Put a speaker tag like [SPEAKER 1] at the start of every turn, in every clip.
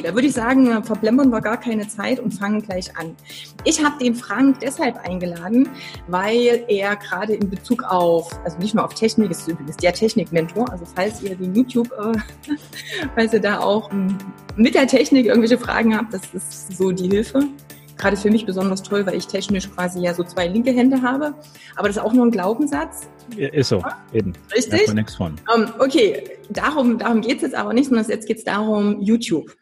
[SPEAKER 1] Da würde ich sagen, verblemmern wir gar keine Zeit und fangen gleich an. Ich habe den Frank deshalb eingeladen, weil er gerade in Bezug auf, also nicht nur auf Technik, ist übrigens der Technikmentor, also falls ihr den YouTube, äh, falls ihr da auch mit der Technik irgendwelche Fragen habt, das ist so die Hilfe. Gerade für mich besonders toll, weil ich technisch quasi ja so zwei linke Hände habe. Aber das ist auch nur ein Glaubenssatz.
[SPEAKER 2] Ist so, eben.
[SPEAKER 1] Richtig? Da nichts von. Um, ähm, okay, darum, darum geht es jetzt aber nicht, sondern jetzt geht es darum, YouTube.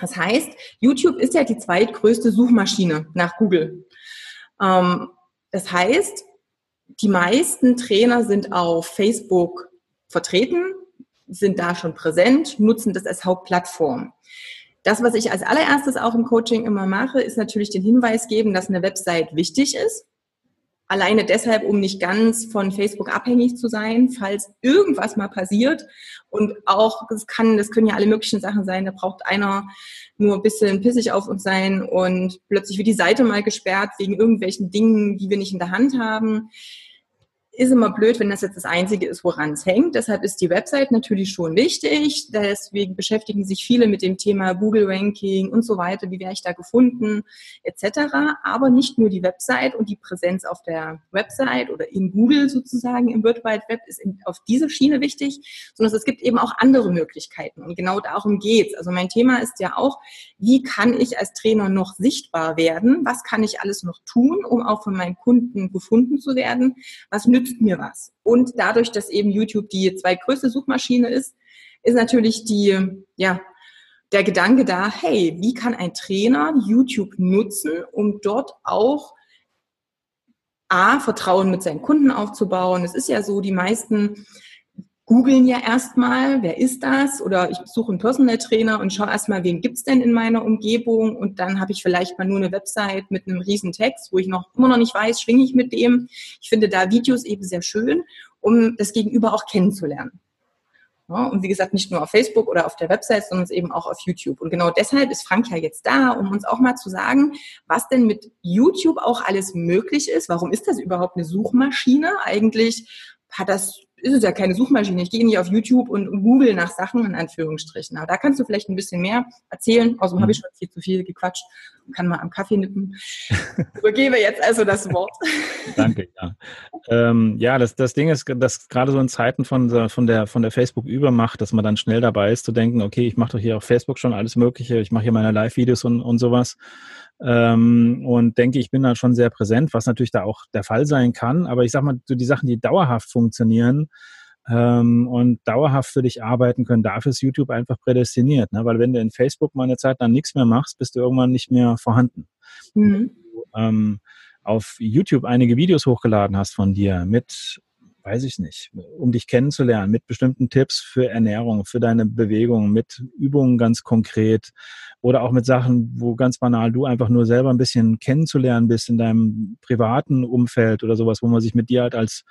[SPEAKER 1] Das heißt, YouTube ist ja die zweitgrößte Suchmaschine nach Google. Ähm, das heißt, die meisten Trainer sind auf Facebook vertreten, sind da schon präsent, nutzen das als Hauptplattform. Das, was ich als allererstes auch im Coaching immer mache, ist natürlich den Hinweis geben, dass eine Website wichtig ist. Alleine deshalb, um nicht ganz von Facebook abhängig zu sein, falls irgendwas mal passiert. Und auch, das kann, das können ja alle möglichen Sachen sein. Da braucht einer nur ein bisschen pissig auf uns sein und plötzlich wird die Seite mal gesperrt wegen irgendwelchen Dingen, die wir nicht in der Hand haben ist immer blöd, wenn das jetzt das Einzige ist, woran es hängt. Deshalb ist die Website natürlich schon wichtig. Deswegen beschäftigen sich viele mit dem Thema Google Ranking und so weiter. Wie wäre ich da gefunden, etc. Aber nicht nur die Website und die Präsenz auf der Website oder in Google sozusagen im World Wide Web ist auf diese Schiene wichtig, sondern es gibt eben auch andere Möglichkeiten. Und genau darum geht's. Also mein Thema ist ja auch, wie kann ich als Trainer noch sichtbar werden? Was kann ich alles noch tun, um auch von meinen Kunden gefunden zu werden? Was nützt nützt mir was. Und dadurch, dass eben YouTube die zweitgrößte Suchmaschine ist, ist natürlich die, ja, der Gedanke da, hey, wie kann ein Trainer YouTube nutzen, um dort auch A, Vertrauen mit seinen Kunden aufzubauen. Es ist ja so, die meisten googeln ja erstmal, wer ist das? Oder ich suche einen Personal Trainer und schaue erstmal, wen gibt's denn in meiner Umgebung? Und dann habe ich vielleicht mal nur eine Website mit einem riesen Text, wo ich noch immer noch nicht weiß, schwinge ich mit dem. Ich finde da Videos eben sehr schön, um das Gegenüber auch kennenzulernen. Ja, und wie gesagt, nicht nur auf Facebook oder auf der Website, sondern eben auch auf YouTube. Und genau deshalb ist Frank ja jetzt da, um uns auch mal zu sagen, was denn mit YouTube auch alles möglich ist. Warum ist das überhaupt eine Suchmaschine? Eigentlich hat das ist es ja keine Suchmaschine. Ich gehe nicht auf YouTube und, google nach Sachen, in Anführungsstrichen. Aber da kannst du vielleicht ein bisschen mehr erzählen. Außerdem mhm. habe ich schon viel zu viel gequatscht und kann mal am Kaffee nippen. Übergebe jetzt also das Wort.
[SPEAKER 2] Danke, ja. Ähm, ja, das, das Ding ist, dass gerade so in Zeiten von, von der, von der Facebook-Übermacht, dass man dann schnell dabei ist zu denken, okay, ich mache doch hier auf Facebook schon alles Mögliche, ich mache hier meine Live-Videos und, und sowas ähm, und denke, ich bin da schon sehr präsent, was natürlich da auch der Fall sein kann. Aber ich sag mal, so die Sachen, die dauerhaft funktionieren ähm, und dauerhaft für dich arbeiten können, dafür ist YouTube einfach prädestiniert. Ne? Weil wenn du in Facebook mal eine Zeit lang nichts mehr machst, bist du irgendwann nicht mehr vorhanden. Mhm. Du, ähm, auf YouTube einige Videos hochgeladen hast von dir mit weiß ich nicht, um dich kennenzulernen, mit bestimmten Tipps für Ernährung, für deine Bewegung, mit Übungen ganz konkret oder auch mit Sachen, wo ganz banal du einfach nur selber ein bisschen kennenzulernen bist in deinem privaten Umfeld oder sowas, wo man sich mit dir halt als,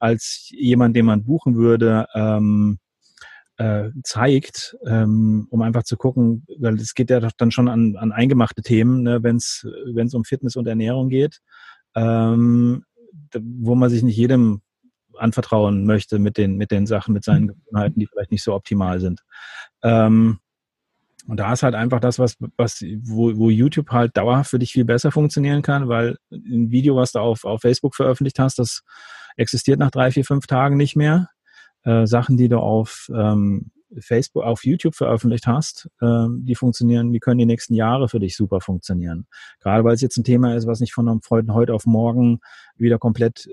[SPEAKER 2] als jemand, den man buchen würde, ähm, äh, zeigt, ähm, um einfach zu gucken, weil es geht ja doch dann schon an, an eingemachte Themen, ne, wenn es um Fitness und Ernährung geht, ähm, wo man sich nicht jedem anvertrauen möchte mit den, mit den Sachen, mit seinen Gewohnheiten, die vielleicht nicht so optimal sind. Ähm, und da ist halt einfach das, was, was, wo, wo YouTube halt dauerhaft für dich viel besser funktionieren kann, weil ein Video, was du auf, auf Facebook veröffentlicht hast, das existiert nach drei, vier, fünf Tagen nicht mehr. Äh, Sachen, die du auf ähm, Facebook, auf YouTube veröffentlicht hast, äh, die funktionieren, die können die nächsten Jahre für dich super funktionieren. Gerade weil es jetzt ein Thema ist, was nicht von heute auf morgen wieder komplett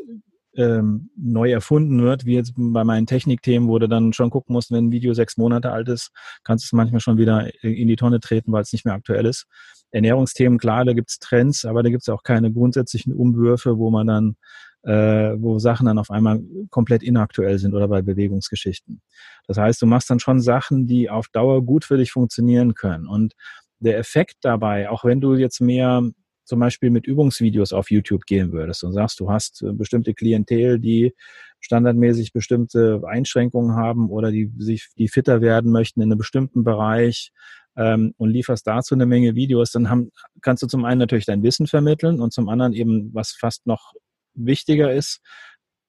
[SPEAKER 2] ähm, neu erfunden wird, wie jetzt bei meinen Technikthemen, wo du dann schon gucken musst, wenn ein Video sechs Monate alt ist, kannst du es manchmal schon wieder in die Tonne treten, weil es nicht mehr aktuell ist. Ernährungsthemen, klar, da gibt's Trends, aber da gibt's auch keine grundsätzlichen Umwürfe, wo man dann, äh, wo Sachen dann auf einmal komplett inaktuell sind oder bei Bewegungsgeschichten. Das heißt, du machst dann schon Sachen, die auf Dauer gut für dich funktionieren können. Und der Effekt dabei, auch wenn du jetzt mehr zum Beispiel mit Übungsvideos auf YouTube gehen würdest und sagst, du hast äh, bestimmte Klientel, die standardmäßig bestimmte Einschränkungen haben oder die sich, die fitter werden möchten in einem bestimmten Bereich ähm, und lieferst dazu eine Menge Videos, dann haben, kannst du zum einen natürlich dein Wissen vermitteln und zum anderen eben, was fast noch wichtiger ist,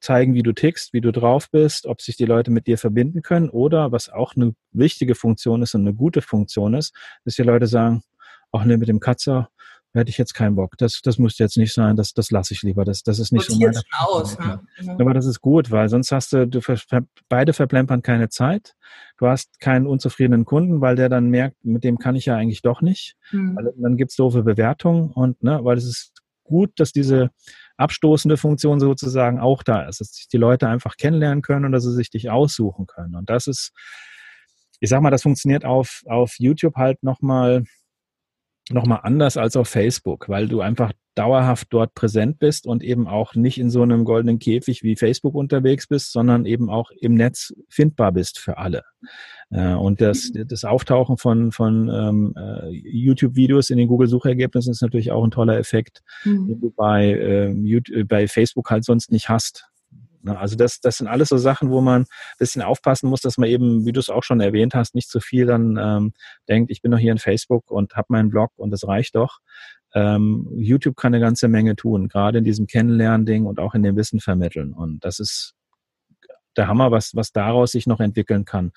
[SPEAKER 2] zeigen, wie du tickst, wie du drauf bist, ob sich die Leute mit dir verbinden können oder was auch eine wichtige Funktion ist und eine gute Funktion ist, dass die Leute sagen, ach ne, mit dem Katzer hätte ich jetzt keinen Bock. Das, das muss jetzt nicht sein, das, das lasse ich lieber. Das, das ist nicht so meine aus, ne? Aber das ist gut, weil sonst hast du, du beide verplempern keine Zeit. Du hast keinen unzufriedenen Kunden, weil der dann merkt, mit dem kann ich ja eigentlich doch nicht. Mhm. Weil, dann gibt's doofe Bewertungen und ne, weil es ist gut, dass diese abstoßende Funktion sozusagen auch da ist, dass sich die Leute einfach kennenlernen können und dass sie sich dich aussuchen können. Und das ist, ich sag mal, das funktioniert auf, auf YouTube halt nochmal nochmal anders als auf Facebook, weil du einfach dauerhaft dort präsent bist und eben auch nicht in so einem goldenen Käfig wie Facebook unterwegs bist, sondern eben auch im Netz findbar bist für alle. Äh, und das, das Auftauchen von, von ähm, äh, YouTube-Videos in den Google-Suchergebnissen ist natürlich auch ein toller Effekt, mhm. den du bei, äh, YouTube, bei Facebook halt sonst nicht hast. Ne? Also das, das sind alles so Sachen, wo man ein bisschen aufpassen muss, dass man eben, wie du es auch schon erwähnt hast, nicht zu viel dann ähm, denkt, ich bin doch hier in Facebook und habe meinen Blog und das reicht doch. Ähm, YouTube kann eine ganze Menge tun, gerade in diesem Kennenlernen-Ding und auch in dem Wissen vermitteln. Und das ist der Hammer, was, was daraus sich noch entwickeln kann.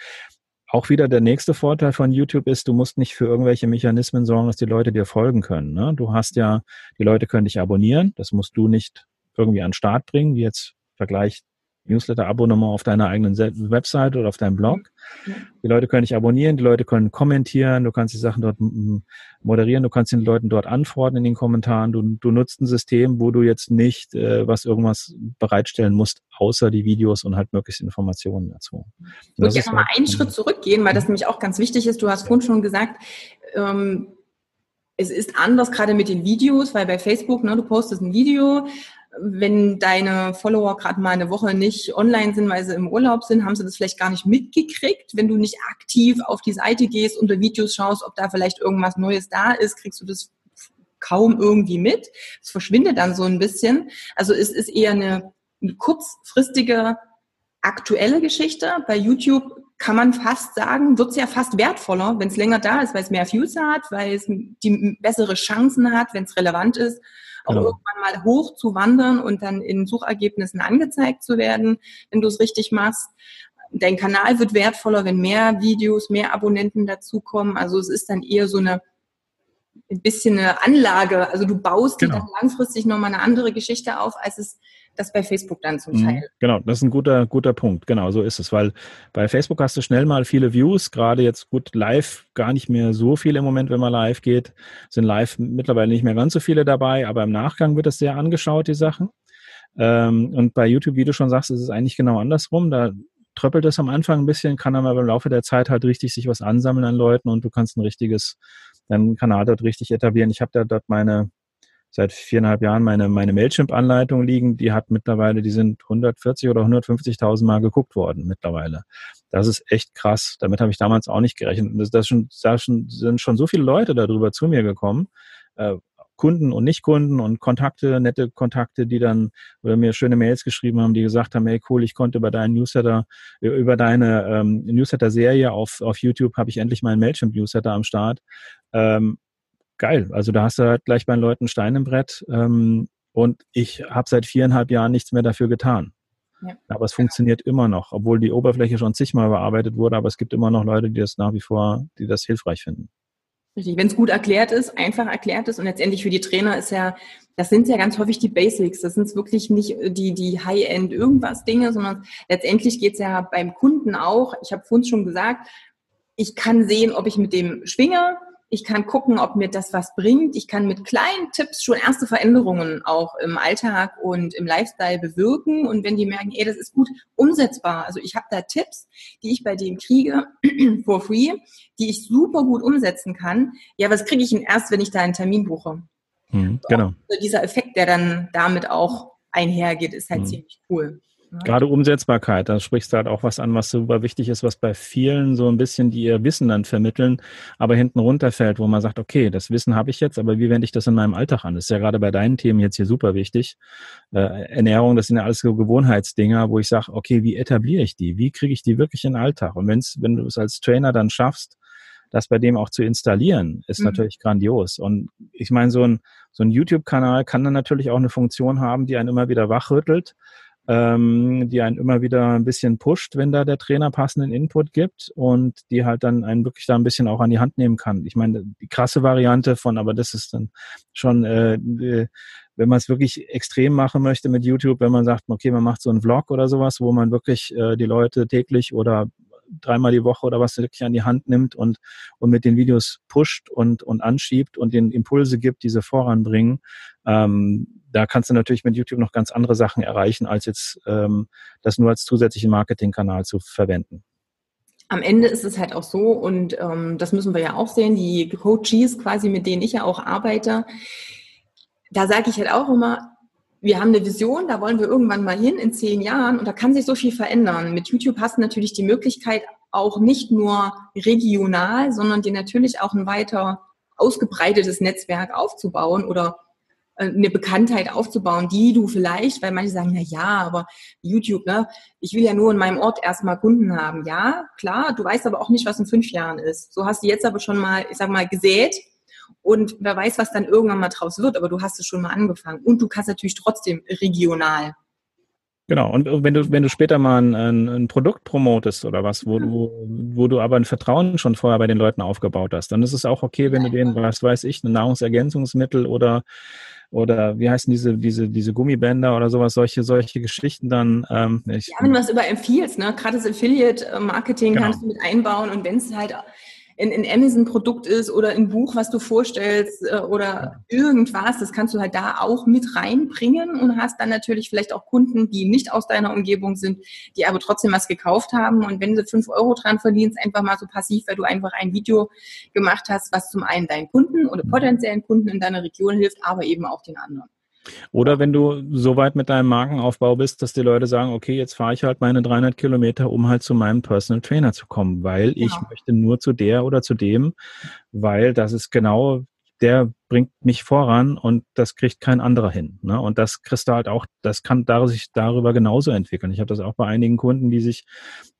[SPEAKER 2] Auch wieder der nächste Vorteil von YouTube ist, du musst nicht für irgendwelche Mechanismen sorgen, dass die Leute dir folgen können. Ne? Du hast ja, die Leute können dich abonnieren, das musst du nicht irgendwie an den Start bringen, wie jetzt Vergleich Newsletter-Abonnement auf deiner eigenen Website oder auf deinem Blog. Die Leute können dich abonnieren, die Leute können kommentieren, du kannst die Sachen dort moderieren, du kannst den Leuten dort antworten in den Kommentaren. Du, du nutzt ein System, wo du jetzt nicht äh, was irgendwas bereitstellen musst, außer die Videos und halt möglichst Informationen dazu.
[SPEAKER 1] ich würde gerne nochmal halt, einen Schritt zurückgehen, weil das nämlich auch ganz wichtig ist. Du hast vorhin schon gesagt, ähm, es ist anders gerade mit den Videos, weil bei Facebook, ne, du postest ein Video, wenn deine Follower gerade mal eine Woche nicht online sind, weil sie im Urlaub sind, haben sie das vielleicht gar nicht mitgekriegt. Wenn du nicht aktiv auf die Seite gehst, unter Videos schaust, ob da vielleicht irgendwas Neues da ist, kriegst du das kaum irgendwie mit. Es verschwindet dann so ein bisschen. Also es ist eher eine, eine kurzfristige aktuelle Geschichte. Bei YouTube kann man fast sagen, wird es ja fast wertvoller, wenn es länger da ist, weil es mehr Views hat, weil es die bessere Chancen hat, wenn es relevant ist auch genau. irgendwann mal hoch zu wandern und dann in Suchergebnissen angezeigt zu werden, wenn du es richtig machst. Dein Kanal wird wertvoller, wenn mehr Videos, mehr Abonnenten dazukommen. Also es ist dann eher so eine ein bisschen eine Anlage. Also du baust genau. dann langfristig nochmal eine andere Geschichte auf, als es das bei Facebook dann zum mhm. Teil.
[SPEAKER 2] Genau, das ist ein guter, guter Punkt. Genau, so ist es, weil bei Facebook hast du schnell mal viele Views, gerade jetzt gut live gar nicht mehr so viel im Moment, wenn man live geht, sind live mittlerweile nicht mehr ganz so viele dabei, aber im Nachgang wird das sehr angeschaut, die Sachen. Ähm, und bei YouTube, wie du schon sagst, ist es eigentlich genau andersrum. Da tröppelt es am Anfang ein bisschen, kann aber im Laufe der Zeit halt richtig sich was ansammeln an Leuten und du kannst ein richtiges, deinen Kanal dort richtig etablieren. Ich habe da dort meine seit viereinhalb Jahren meine, meine Mailchimp-Anleitung liegen. Die hat mittlerweile, die sind 140 oder 150.000 Mal geguckt worden mittlerweile. Das ist echt krass. Damit habe ich damals auch nicht gerechnet. Das, das, schon, das schon, sind schon so viele Leute darüber zu mir gekommen. Äh, Kunden und Nicht-Kunden und Kontakte, nette Kontakte, die dann oder mir schöne Mails geschrieben haben, die gesagt haben, hey cool, ich konnte über deinen Newsletter, über deine ähm, Newsletter-Serie auf, auf YouTube habe ich endlich meinen Mailchimp-Newsletter am Start. Ähm, geil. Also da hast du halt gleich bei den Leuten Stein im Brett. Ähm, und ich habe seit viereinhalb Jahren nichts mehr dafür getan. Ja. Aber es funktioniert immer noch, obwohl die Oberfläche schon zigmal bearbeitet wurde, aber es gibt immer noch Leute, die das nach wie vor, die das hilfreich finden.
[SPEAKER 1] Richtig, wenn es gut erklärt ist, einfach erklärt ist und letztendlich für die Trainer ist ja, das sind ja ganz häufig die Basics. Das sind wirklich nicht die, die High-End irgendwas Dinge, sondern letztendlich geht es ja beim Kunden auch. Ich habe vorhin schon gesagt, ich kann sehen, ob ich mit dem schwinge, ich kann gucken, ob mir das was bringt. Ich kann mit kleinen Tipps schon erste Veränderungen auch im Alltag und im Lifestyle bewirken. Und wenn die merken, ey, das ist gut umsetzbar. Also ich habe da Tipps, die ich bei dem kriege, for free, die ich super gut umsetzen kann. Ja, was kriege ich denn erst, wenn ich da einen Termin buche?
[SPEAKER 2] Mhm, genau.
[SPEAKER 1] Also dieser Effekt, der dann damit auch einhergeht, ist halt mhm. ziemlich cool.
[SPEAKER 2] Gerade Umsetzbarkeit, da sprichst du halt auch was an, was super wichtig ist, was bei vielen so ein bisschen, die ihr Wissen dann vermitteln, aber hinten runterfällt, wo man sagt, okay, das Wissen habe ich jetzt, aber wie wende ich das in meinem Alltag an? Das ist ja gerade bei deinen Themen jetzt hier super wichtig. Äh, Ernährung, das sind ja alles so Gewohnheitsdinger, wo ich sage, okay, wie etabliere ich die? Wie kriege ich die wirklich in den Alltag? Und wenn's, wenn du es als Trainer dann schaffst, das bei dem auch zu installieren, ist mhm. natürlich grandios. Und ich meine, so ein, so ein YouTube-Kanal kann dann natürlich auch eine Funktion haben, die einen immer wieder wachrüttelt, ähm, die einen immer wieder ein bisschen pusht, wenn da der Trainer passenden Input gibt und die halt dann einen wirklich da ein bisschen auch an die Hand nehmen kann. Ich meine, die krasse Variante von, aber das ist dann schon, äh, äh wenn man es wirklich extrem machen möchte mit YouTube, wenn man sagt, okay, man macht so einen Vlog oder sowas, wo man wirklich äh, die Leute täglich oder dreimal die Woche oder was wirklich an die Hand nimmt und, und mit den Videos pusht und, und anschiebt und den Impulse gibt, diese voranbringen. Ähm, da kannst du natürlich mit YouTube noch ganz andere Sachen erreichen, als jetzt ähm, das nur als zusätzlichen Marketingkanal zu verwenden.
[SPEAKER 1] Am Ende ist es halt auch so, und ähm, das müssen wir ja auch sehen, die Coaches quasi, mit denen ich ja auch arbeite, da sage ich halt auch immer, wir haben eine Vision, da wollen wir irgendwann mal hin in zehn Jahren und da kann sich so viel verändern. Mit YouTube hast du natürlich die Möglichkeit, auch nicht nur regional, sondern dir natürlich auch ein weiter ausgebreitetes Netzwerk aufzubauen oder äh, eine Bekanntheit aufzubauen, die du vielleicht, weil manche sagen, na ja, aber YouTube, ne, ich will ja nur in meinem Ort erstmal Kunden haben. Ja, klar, du weißt aber auch nicht, was in fünf Jahren ist. So hast du jetzt aber schon mal, ich sag mal, gesät und wer weiß, was dann irgendwann mal draus wird, aber du hast es schon mal angefangen. Und du kannst natürlich trotzdem regional.
[SPEAKER 2] Genau, und wenn du, wenn du später mal ein, ein, Produkt promotest oder was, wo du, wo du aber ein Vertrauen schon vorher bei den Leuten aufgebaut hast, dann ist es auch okay, wenn du denen, was weiß ich, ein Nahrungsergänzungsmittel oder oder wie heißen diese, diese, diese Gummibänder oder sowas, solche, solche Geschichten dann. Ähm,
[SPEAKER 1] ich, ja, wenn du was über empfiehlst, ne? Gerade das Affiliate-Marketing genau. kannst du mit einbauen und wenn es halt ein, ein Amazon-Produkt ist oder ein Buch, was du vorstellst äh, oder irgendwas, das kannst du halt da auch mit reinbringen und hast dann natürlich vielleicht auch Kunden, die nicht aus deiner Umgebung sind, die aber trotzdem was gekauft haben. Und wenn du fünf Euro dran verdienst, einfach mal so passiv, weil du einfach ein Video gemacht hast, was zum einen deinen Kunden oder mhm. potenziellen Kunden in deiner Region hilft, aber eben auch den anderen.
[SPEAKER 2] Oder wenn du so weit mit deinem Markenaufbau bist, dass die Leute sagen, okay, jetzt fahre ich halt meine 300 Kilometer, um halt zu meinem Personal Trainer zu kommen, weil ich ja. möchte nur zu der oder zu dem, weil das ist genau der bringt mich voran und das kriegt kein anderer hin. Ne? Und das kriegst du halt auch, das kann sich darüber genauso entwickeln. Ich habe das auch bei einigen Kunden, die sich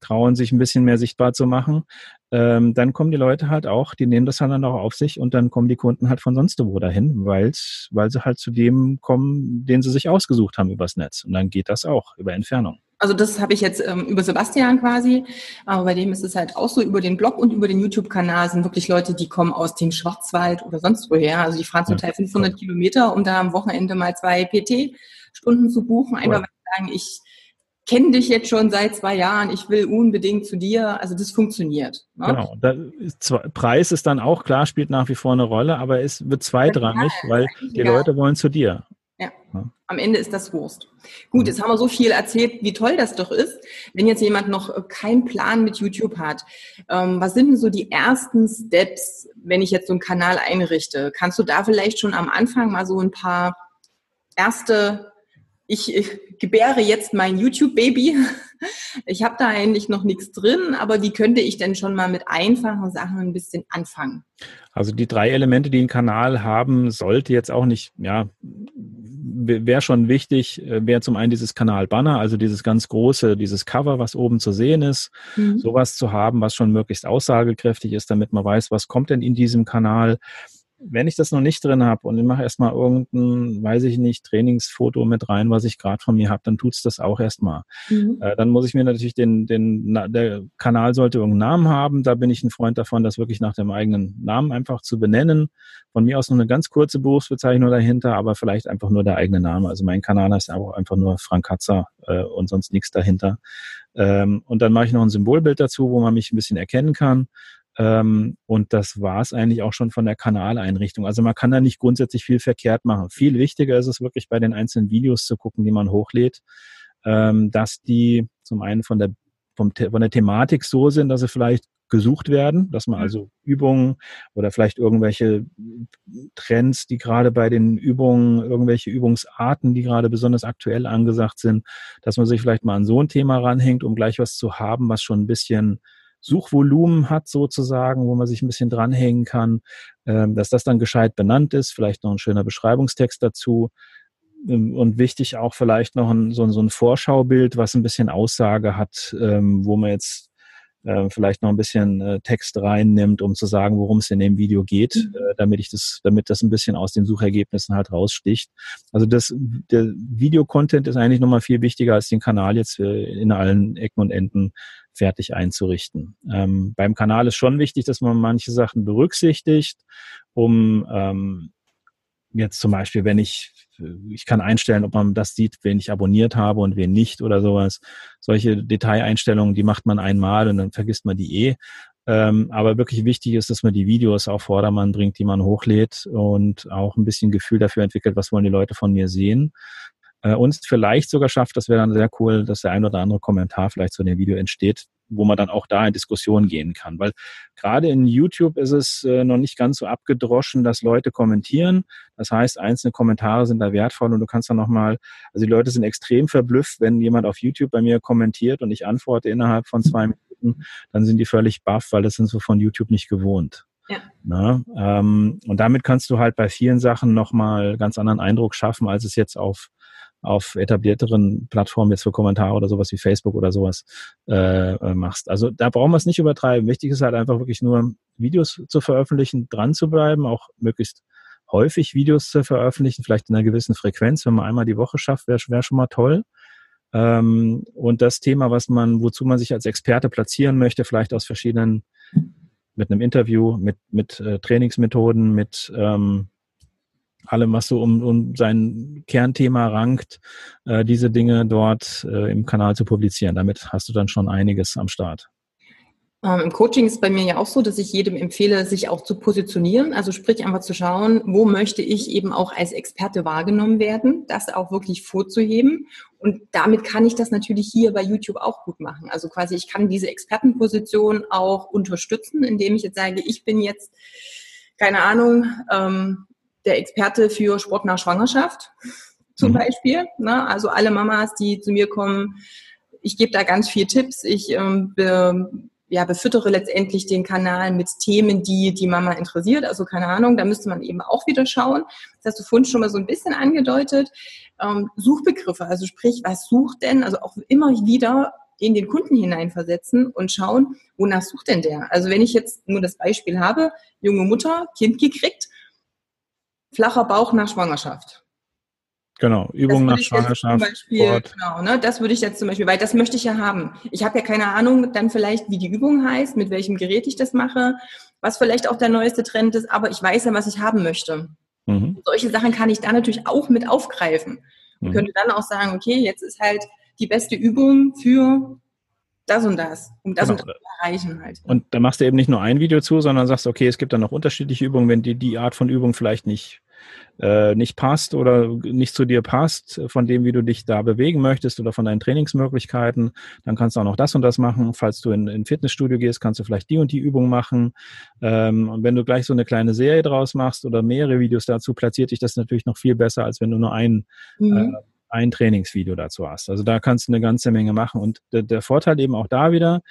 [SPEAKER 2] trauen, sich ein bisschen mehr sichtbar zu machen. Ähm, dann kommen die Leute halt auch, die nehmen das halt dann auch auf sich und dann kommen die Kunden halt von sonst wo dahin, weil weil sie halt zu dem kommen, den sie sich ausgesucht haben übers Netz. Und dann geht das auch über Entfernung.
[SPEAKER 1] Also das habe ich jetzt ähm, über Sebastian quasi, aber bei dem ist es halt auch so, über den Blog und über den YouTube-Kanal sind wirklich Leute, die kommen aus dem Schwarzwald oder sonst woher. Also die fahren zum Teil 500 Kilometer, um da am Wochenende mal zwei PT-Stunden zu buchen. Einfach weil sie sagen, ich kenne dich jetzt schon seit zwei Jahren, ich will unbedingt zu dir. Also das funktioniert.
[SPEAKER 2] Ne? Genau. Da ist, Preis ist dann auch klar, spielt nach wie vor eine Rolle, aber es wird zweitrangig, weil die. Leute wollen zu dir.
[SPEAKER 1] Ja. Am Ende ist das Wurst. Gut, jetzt haben wir so viel erzählt, wie toll das doch ist. Wenn jetzt jemand noch keinen Plan mit YouTube hat, ähm, was sind denn so die ersten Steps, wenn ich jetzt so einen Kanal einrichte? Kannst du da vielleicht schon am Anfang mal so ein paar erste, ich, ich gebäre jetzt mein YouTube-Baby. Ich habe da eigentlich noch nichts drin, aber wie könnte ich denn schon mal mit einfachen Sachen ein bisschen anfangen?
[SPEAKER 2] Also die drei Elemente, die ein Kanal haben sollte, jetzt auch nicht, ja, wäre schon wichtig, äh, wäre zum einen dieses Kanal-Banner, also dieses ganz große, dieses Cover, was oben zu sehen ist, mhm. sowas zu haben, was schon möglichst aussagekräftig ist, damit man weiß, was kommt denn in diesem Kanal wenn ich das noch nicht drin habe und ich mache erstmal irgendein, weiß ich nicht, Trainingsfoto mit rein, was ich gerade von mir habe, dann tut's das auch erstmal. Mhm. Äh, dann muss ich mir natürlich den, den, der Kanal sollte irgendeinen Namen haben. Da bin ich ein Freund davon, das wirklich nach dem eigenen Namen einfach zu benennen. Von mir aus noch eine ganz kurze Berufsbezeichnung dahinter, aber vielleicht einfach nur der eigene Name. Also mein Kanal heißt auch einfach nur Frank Katzer äh, und sonst nichts dahinter. Ähm, und dann mache ich noch ein Symbolbild dazu, wo man mich ein bisschen erkennen kann. Ähm, und das war es eigentlich auch schon von der Kanaleinrichtung. Also man kann da nicht grundsätzlich viel verkehrt machen. Viel wichtiger ist es wirklich bei den einzelnen Videos zu gucken, die man hochlädt, ähm, dass die zum einen von der, vom, von der Thematik so sind, dass sie vielleicht gesucht werden, dass man mhm. also Übungen oder vielleicht irgendwelche Trends, die gerade bei den Übungen, irgendwelche Übungsarten, die gerade besonders aktuell angesagt sind, dass man sich vielleicht mal an so ein Thema ranhängt, um gleich was zu haben, was schon ein bisschen Suchvolumen hat sozusagen, wo man sich ein bisschen dranhängen kann, ähm, dass das dann gescheit benannt ist, vielleicht noch ein schöner Beschreibungstext dazu. Ähm, und wichtig auch vielleicht noch ein, so, ein Vorschaubild, was ein bisschen Aussage hat, ähm, wo man jetzt vielleicht noch ein bisschen äh, Text reinnimmt, um zu sagen, worum es in dem Video geht, mhm. äh, damit ich das, damit das ein bisschen aus den Suchergebnissen halt raussticht. Also das, der Videocontent ist eigentlich nochmal viel wichtiger als den Kanal jetzt äh, in allen Ecken und Enden fertig einzurichten. Ähm, beim Kanal ist schon wichtig, dass man manche Sachen berücksichtigt, um ähm, jetzt zum Beispiel, wenn ich, ich kann einstellen, ob man das sieht, wen ich abonniert habe und wen nicht oder sowas. Solche Detaileinstellungen, die macht man einmal und dann vergisst man die eh. Ähm, aber wirklich wichtig ist, dass man die Videos auf Vordermann bringt, die man hochlädt und auch ein bisschen Gefühl dafür entwickelt, was wollen die Leute von mir sehen. Äh, und vielleicht sogar schafft, das wäre dann sehr cool, dass der ein oder andere Kommentar vielleicht zu dem Video entsteht, wo man dann auch da in Diskussion gehen kann. Weil gerade in YouTube ist es äh, noch nicht ganz so abgedroschen, dass Leute kommentieren. Das heißt, einzelne Kommentare sind da wertvoll und du kannst dann nochmal, also die Leute sind extrem verblüfft, wenn jemand auf YouTube bei mir kommentiert und ich antworte innerhalb von zwei Minuten, dann sind die völlig baff, weil das sind so von YouTube nicht gewohnt. Ja. Na, ähm, und damit kannst du halt bei vielen Sachen nochmal ganz anderen Eindruck schaffen, als es jetzt auf auf etablierteren Plattformen jetzt für Kommentare oder sowas wie Facebook oder sowas äh, äh, machst. Also da brauchen wir es nicht übertreiben. Wichtig ist halt einfach wirklich nur Videos zu veröffentlichen, dran zu bleiben, auch möglichst häufig Videos zu veröffentlichen, vielleicht in einer gewissen Frequenz. Wenn man einmal die Woche schafft, wäre wär schon mal toll. Ähm, und das Thema, was man, wozu man sich als Experte platzieren möchte, vielleicht aus verschiedenen, mit einem Interview, mit, mit äh, Trainingsmethoden, mit ähm, allem, was so um, um sein Kernthema rankt, äh, diese Dinge dort äh, im Kanal zu publizieren. Damit hast du dann schon einiges am Start.
[SPEAKER 1] Ähm, Im Coaching ist bei mir ja auch so, dass ich jedem empfehle, sich auch zu positionieren. Also sprich einfach zu schauen, wo möchte ich eben auch als Experte wahrgenommen werden, das auch wirklich vorzuheben. Und damit kann ich das natürlich hier bei YouTube auch gut machen. Also quasi, ich kann diese Expertenposition auch unterstützen, indem ich jetzt sage, ich bin jetzt, keine Ahnung, ähm, der Experte für Sport nach Schwangerschaft zum mhm. Beispiel. Ne? Also alle Mamas, die zu mir kommen, ich gebe da ganz viel Tipps. Ich ähm, be, ja, befüttere letztendlich den Kanal mit Themen, die die Mama interessiert. Also keine Ahnung, da müsste man eben auch wieder schauen. Das hast du vorhin schon mal so ein bisschen angedeutet. Ähm, Suchbegriffe, also sprich, was sucht denn? Also auch immer wieder in den Kunden hineinversetzen und schauen, wonach sucht denn der? Also wenn ich jetzt nur das Beispiel habe, junge Mutter, Kind gekriegt, flacher Bauch nach Schwangerschaft.
[SPEAKER 2] Genau, Übung nach Schwangerschaft.
[SPEAKER 1] Beispiel, genau, ne, das würde ich jetzt zum Beispiel, weil das möchte ich ja haben. Ich habe ja keine Ahnung dann vielleicht, wie die Übung heißt, mit welchem Gerät ich das mache, was vielleicht auch der neueste Trend ist, aber ich weiß ja, was ich haben möchte. Mhm. Solche Sachen kann ich da natürlich auch mit aufgreifen und mhm. könnte dann auch sagen, okay, jetzt ist halt die beste Übung für das und das, um das genau. und das zu erreichen halt.
[SPEAKER 2] Und da machst du eben nicht nur ein Video zu, sondern sagst, okay, es gibt dann noch unterschiedliche Übungen, wenn dir die Art von Übung vielleicht nicht äh, nicht passt oder nicht zu dir passt, von dem, wie du dich da bewegen möchtest oder von deinen Trainingsmöglichkeiten, dann kannst du auch noch das und das machen. Falls du in ein Fitnessstudio gehst, kannst du vielleicht die und die Übung machen. Ähm, und wenn du gleich so eine kleine Serie draus machst oder mehrere Videos dazu, platziert dich das natürlich noch viel besser, als wenn du nur ein, mhm. äh, ein Trainingsvideo dazu hast. Also da kannst du eine ganze Menge machen. Und der, der Vorteil eben auch da wieder,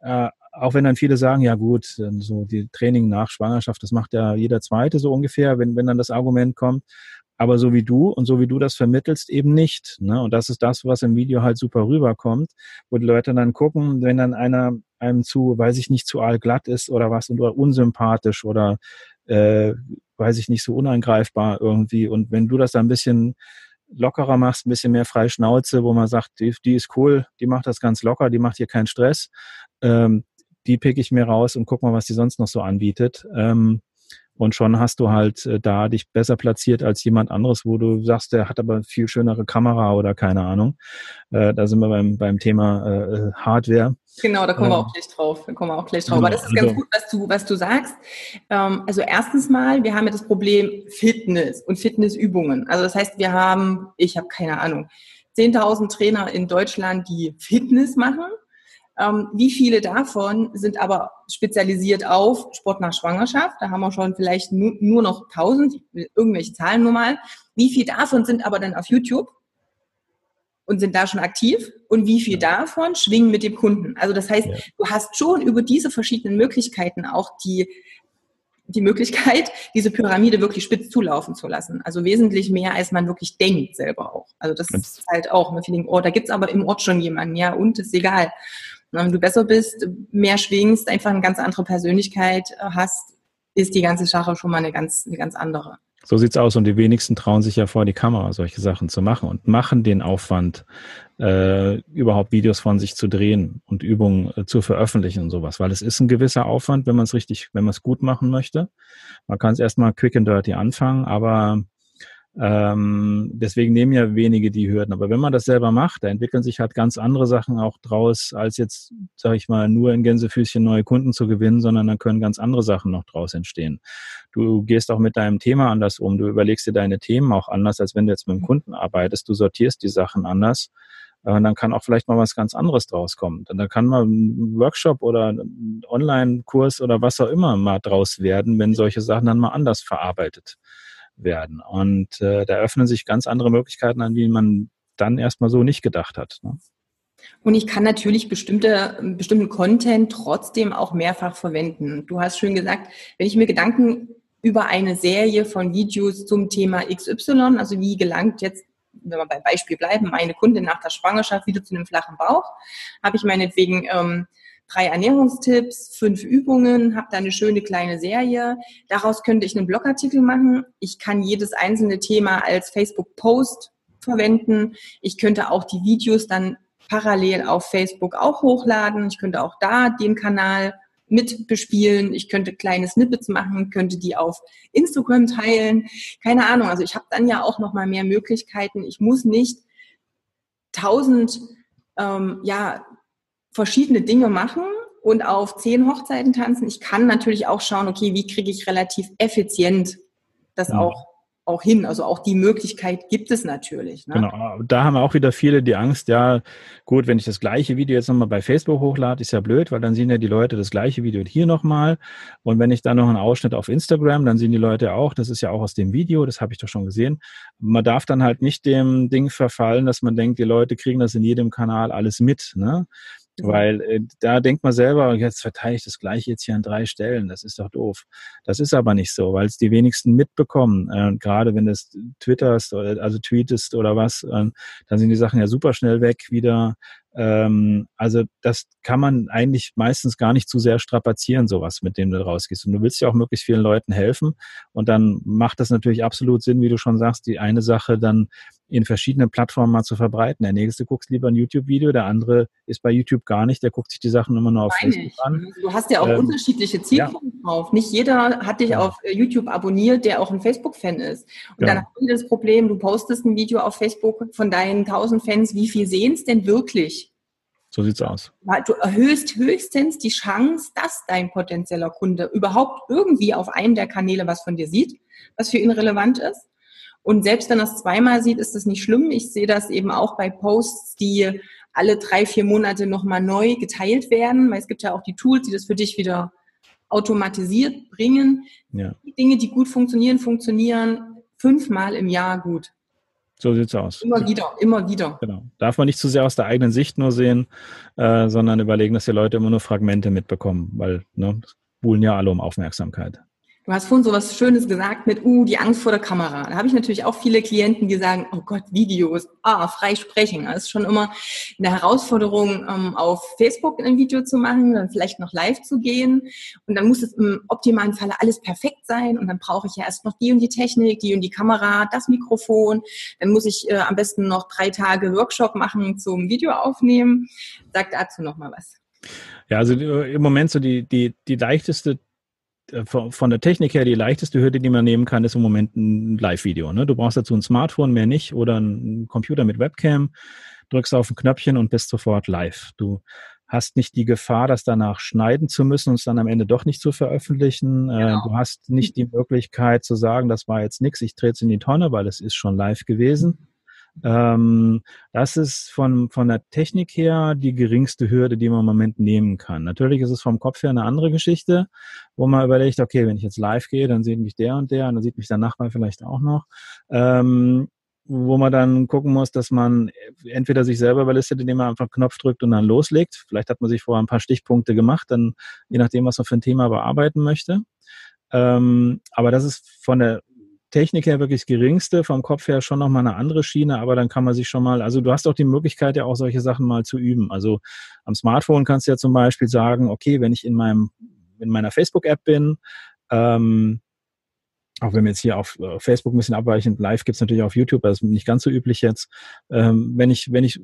[SPEAKER 2] äh, auch wenn dann viele sagen, ja gut, so die Training nach Schwangerschaft, das macht ja jeder Zweite so ungefähr, wenn, wenn dann das Argument kommt. Aber so wie du und so wie du das vermittelst, eben nicht. Ne? Und das ist das, was im Video halt super rüberkommt, wo die Leute dann gucken, wenn dann einer einem zu, weiß ich nicht, zu allglatt ist oder was oder unsympathisch oder äh, weiß ich nicht, so uneingreifbar irgendwie. Und wenn du das dann ein bisschen lockerer machst, ein bisschen mehr freie Schnauze, wo man sagt, die, die ist cool, die macht das ganz locker, die macht hier keinen Stress, ähm, die pick ich mir raus und guck mal, was die sonst noch so anbietet. Ähm, und schon hast du halt äh, da dich besser platziert als jemand anderes, wo du sagst, der hat aber viel schönere Kamera oder keine Ahnung. Äh, da sind wir beim, beim Thema äh, Hardware.
[SPEAKER 1] Genau, da kommen wir ähm, auch gleich drauf. Da kommen wir auch gleich drauf. Genau, Aber das ist ganz also, gut, was du, was du sagst. Ähm, also erstens mal, wir haben ja das Problem Fitness und Fitnessübungen. Also das heißt, wir haben, ich habe keine Ahnung, 10.000 Trainer in Deutschland, die Fitness machen wie viele davon sind aber spezialisiert auf Sport nach Schwangerschaft? Da haben wir schon vielleicht nu nur noch 1000, irgendwelche Zahlen nur mal. Wie viele davon sind aber dann auf YouTube? und sind da schon aktiv und wie viel ja. davon schwingen mit dem Kunden. Also das heißt, ja. du hast schon über diese verschiedenen Möglichkeiten auch die, die Möglichkeit, diese Pyramide wirklich spitz zulaufen zu lassen. Also wesentlich mehr, als man wirklich denkt selber auch. Also das ist halt auch, man findet, oh, da gibt's aber im Ort schon jemanden, ja, und ist egal. Wenn du besser bist, mehr schwingst, einfach eine ganz andere Persönlichkeit hast, ist die ganze Sache schon mal eine ganz, eine ganz andere.
[SPEAKER 2] So sieht's aus und die wenigsten trauen sich ja vor die Kamera, solche Sachen zu machen und machen den Aufwand, äh, überhaupt Videos von sich zu drehen und Übungen äh, zu veröffentlichen und sowas, weil es ist ein gewisser Aufwand, wenn man es richtig, wenn man es gut machen möchte. Man kann es erstmal quick and dirty anfangen, aber ähm, deswegen nehmen ja wenige die Hürden. Aber wenn man das selber macht, da entwickeln sich halt ganz andere Sachen auch draus, als jetzt, sage ich mal, nur in Gänsefüßchen neue Kunden zu gewinnen, sondern dann können ganz andere Sachen noch draus entstehen. Du gehst auch mit deinem Thema anders um. Du überlegst dir deine Themen auch anders, als wenn du jetzt mit dem Kunden arbeitest. Du sortierst die Sachen anders. Und äh, dann kann auch vielleicht mal was ganz anderes draus kommen. Dann kann mal ein Workshop oder ein Online-Kurs oder was auch immer mal draus werden, wenn solche Sachen dann mal anders verarbeitet werden. Und äh, da öffnen sich ganz andere Möglichkeiten an, die man dann erstmal so nicht gedacht hat. Ne?
[SPEAKER 1] Und ich kann natürlich bestimmte, bestimmten Content trotzdem auch mehrfach verwenden. Du hast schön gesagt, wenn ich mir Gedanken über eine Serie von Videos zum Thema XY, also wie gelangt jetzt, wenn wir bei Beispiel bleiben, meine Kundin nach der Schwangerschaft wieder zu einem flachen Bauch, habe ich meinetwegen ähm, drei Ernährungstipps, fünf Übungen, habe da eine schöne kleine Serie. Daraus könnte ich einen Blogartikel machen. Ich kann jedes einzelne Thema als Facebook-Post verwenden. Ich könnte auch die Videos dann parallel auf Facebook auch hochladen. Ich könnte auch da den Kanal mit bespielen. Ich könnte kleine Snippets machen, könnte die auf Instagram teilen. Keine Ahnung. Also ich habe dann ja auch noch mal mehr Möglichkeiten. Ich muss nicht tausend ähm, ja verschiedene Dinge machen und auf zehn Hochzeiten tanzen. Ich kann natürlich auch schauen, okay, wie kriege ich relativ effizient das ja. auch auch hin. Also auch die Möglichkeit gibt es natürlich.
[SPEAKER 2] Ne? Genau, da haben auch wieder viele die Angst, ja, gut, wenn ich das gleiche Video jetzt nochmal bei Facebook hochlade, ist ja blöd, weil dann sehen ja die Leute das gleiche Video hier nochmal. Und wenn ich dann noch einen Ausschnitt auf Instagram, dann sehen die Leute auch, das ist ja auch aus dem Video, das habe ich doch schon gesehen. Man darf dann halt nicht dem Ding verfallen, dass man denkt, die Leute kriegen das in jedem Kanal alles mit. Ne? Mhm. Weil äh, da denkt man selber, jetzt verteile ich das gleiche jetzt hier an drei Stellen, das ist doch doof. Das ist aber nicht so, weil es die wenigsten mitbekommen. Äh, gerade wenn du es twitterst oder also tweetest oder was, äh, dann sind die Sachen ja super schnell weg wieder. Ähm, also das kann man eigentlich meistens gar nicht zu sehr strapazieren, sowas, mit dem du rausgehst. Und du willst ja auch möglichst vielen Leuten helfen. Und dann macht das natürlich absolut Sinn, wie du schon sagst, die eine Sache dann in verschiedenen Plattformen mal zu verbreiten. Der nächste guckt lieber ein YouTube-Video, der andere ist bei YouTube gar nicht, der guckt sich die Sachen immer nur auf Meine Facebook an.
[SPEAKER 1] Du hast ja auch ähm, unterschiedliche Zielgruppen ja. drauf. Nicht jeder hat dich ja. auf äh, YouTube abonniert, der auch ein Facebook-Fan ist. Und ja. dann hast du das Problem, du postest ein Video auf Facebook von deinen 1000 Fans, wie viel sehen es denn wirklich?
[SPEAKER 2] So sieht's aus.
[SPEAKER 1] Du erhöhst höchstens die Chance, dass dein potenzieller Kunde überhaupt irgendwie auf einem der Kanäle was von dir sieht, was für ihn relevant ist. Und selbst wenn er es zweimal sieht, ist das nicht schlimm. Ich sehe das eben auch bei Posts, die alle drei, vier Monate nochmal neu geteilt werden, weil es gibt ja auch die Tools, die das für dich wieder automatisiert bringen. Ja. Die Dinge, die gut funktionieren, funktionieren fünfmal im Jahr gut.
[SPEAKER 2] So sieht's aus.
[SPEAKER 1] Immer wieder, immer wieder.
[SPEAKER 2] Genau. Darf man nicht zu sehr aus der eigenen Sicht nur sehen, äh, sondern überlegen, dass die Leute immer nur Fragmente mitbekommen, weil ne, buhlen ja alle um Aufmerksamkeit.
[SPEAKER 1] Du hast vorhin so was Schönes gesagt mit, uh, die Angst vor der Kamera. Da habe ich natürlich auch viele Klienten, die sagen, oh Gott, Videos, ah, frei sprechen. Das ist schon immer eine Herausforderung, ähm, auf Facebook ein Video zu machen, dann vielleicht noch live zu gehen. Und dann muss es im optimalen Falle alles perfekt sein. Und dann brauche ich ja erst noch die und die Technik, die und die Kamera, das Mikrofon. Dann muss ich äh, am besten noch drei Tage Workshop machen zum Video aufnehmen. Sag dazu noch mal was.
[SPEAKER 2] Ja, also äh, im Moment so die, die, die leichteste von der Technik her die leichteste Hürde, die man nehmen kann, ist im Moment ein Live-Video. Ne? Du brauchst dazu ein Smartphone, mehr nicht, oder einen Computer mit Webcam, drückst auf ein Knöpfchen und bist sofort live. Du hast nicht die Gefahr, das danach schneiden zu müssen und es dann am Ende doch nicht zu veröffentlichen. Äh, genau. Du hast nicht die Möglichkeit zu sagen, das war jetzt nichts, ich drehe es in die Tonne, weil es ist schon live gewesen. Ähm, das ist von, von der Technik her die geringste Hürde, die man im Moment nehmen kann. Natürlich ist es vom Kopf her eine andere Geschichte, wo man überlegt, okay, wenn ich jetzt live gehe, dann sieht mich der und der und dann sieht mich der Nachbar vielleicht auch noch. Ähm, wo man dann gucken muss, dass man entweder sich selber überlistet, indem man einfach einen Knopf drückt und dann loslegt. Vielleicht hat man sich vorher ein paar Stichpunkte gemacht, dann je nachdem, was man für ein Thema bearbeiten möchte. Ähm, aber das ist von der Technik her wirklich das geringste, vom Kopf her schon nochmal eine andere Schiene, aber dann kann man sich schon mal, also du hast auch die Möglichkeit, ja auch solche Sachen mal zu üben. Also am Smartphone kannst du ja zum Beispiel sagen, okay, wenn ich in meinem, in meiner Facebook-App bin, ähm, auch wenn wir jetzt hier auf äh, Facebook ein bisschen abweichen, live gibt's natürlich auf YouTube, das ist nicht ganz so üblich jetzt. Ähm, wenn ich, wenn ich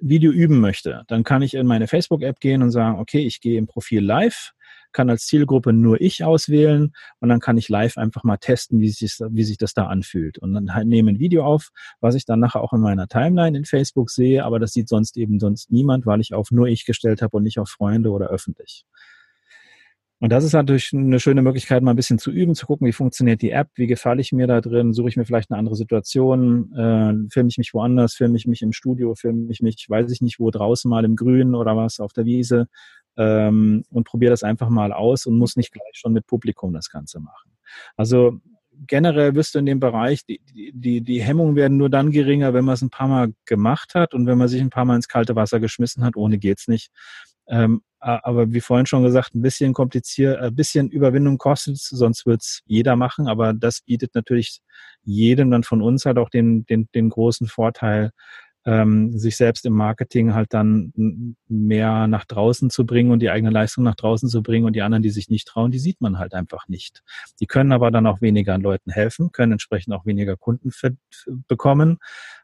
[SPEAKER 2] Video üben möchte, dann kann ich in meine Facebook-App gehen und sagen, okay, ich gehe im Profil live, kann als Zielgruppe nur ich auswählen und dann kann ich live einfach mal testen, wie sich, wie sich das da anfühlt. Und dann halt nehme ein Video auf, was ich dann nachher auch in meiner Timeline in Facebook sehe, aber das sieht sonst eben sonst niemand, weil ich auf nur ich gestellt habe und nicht auf Freunde oder öffentlich. Und das ist natürlich eine schöne Möglichkeit, mal ein bisschen zu üben, zu gucken, wie funktioniert die App, wie gefalle ich mir da drin, suche ich mir vielleicht eine andere Situation, äh, filme ich mich woanders, filme ich mich im Studio, filme ich mich, weiß ich nicht wo, draußen mal im Grün oder was, auf der Wiese ähm, und probiere das einfach mal aus und muss nicht gleich schon mit Publikum das Ganze machen. Also generell wirst du in dem Bereich, die, die, die Hemmungen werden nur dann geringer, wenn man es ein paar Mal gemacht hat und wenn man sich ein paar Mal ins kalte Wasser geschmissen hat, ohne geht's nicht. Ähm, aber wie vorhin schon gesagt, ein bisschen kompliziert, ein bisschen Überwindung kostet es, sonst wird's jeder machen. Aber das bietet natürlich jedem dann von uns halt auch den, den, den großen Vorteil, ähm, sich selbst im Marketing halt dann mehr nach draußen zu bringen und die eigene Leistung nach draußen zu bringen und die anderen, die sich nicht trauen, die sieht man halt einfach nicht. Die können aber dann auch weniger an Leuten helfen, können entsprechend auch weniger Kunden bekommen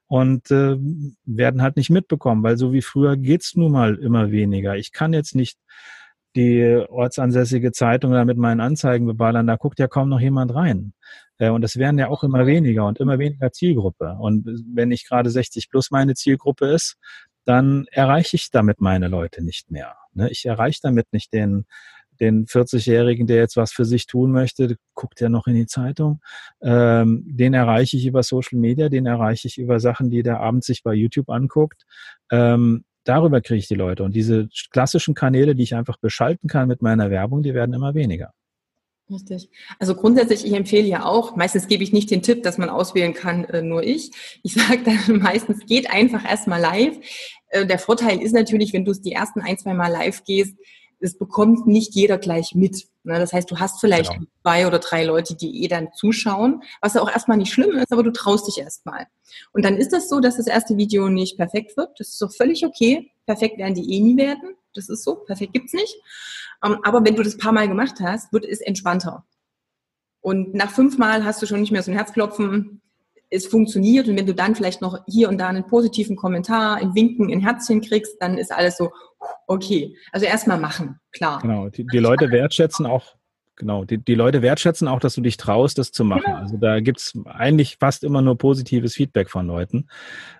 [SPEAKER 2] und äh, werden halt nicht mitbekommen, weil so wie früher geht's nun mal immer weniger. Ich kann jetzt nicht die ortsansässige Zeitung da mit meinen Anzeigen beballern, da guckt ja kaum noch jemand rein. Äh, und es werden ja auch immer weniger und immer weniger Zielgruppe. Und wenn ich gerade 60 plus meine Zielgruppe ist, dann erreiche ich damit meine Leute nicht mehr. Ne? Ich erreiche damit nicht den den 40-Jährigen, der jetzt was für sich tun möchte, guckt ja noch in die Zeitung. Ähm, den erreiche ich über Social Media, den erreiche ich über Sachen, die der abends sich bei YouTube anguckt. Ähm, darüber kriege ich die Leute. Und diese klassischen Kanäle, die ich einfach beschalten kann mit meiner Werbung, die werden immer weniger.
[SPEAKER 1] Richtig. Also grundsätzlich, ich empfehle ja auch, meistens gebe ich nicht den Tipp, dass man auswählen kann, äh, nur ich. Ich sage dann meistens, geht einfach erstmal live. Äh, der Vorteil ist natürlich, wenn du es die ersten ein, zwei Mal live gehst, es bekommt nicht jeder gleich mit. Ne? Das heißt, du hast vielleicht genau. zwei oder drei Leute, die eh dann zuschauen, was ja auch erstmal nicht schlimm ist, aber du traust dich erstmal. Und dann ist das so, dass das erste Video nicht perfekt wird. Das ist doch völlig okay. Perfekt werden die eh nie werden. Das ist so. Perfekt gibt's nicht. Ähm, aber wenn du das paar Mal gemacht hast, wird es entspannter. Und nach fünfmal hast du schon nicht mehr so ein Herzklopfen es funktioniert und wenn du dann vielleicht noch hier und da einen positiven Kommentar, ein Winken, ein Herzchen kriegst, dann ist alles so, okay. Also erstmal machen, klar.
[SPEAKER 2] Genau, die, die Leute wertschätzen auch, genau, die, die Leute wertschätzen auch, dass du dich traust, das zu machen. Genau. Also da gibt's eigentlich fast immer nur positives Feedback von Leuten.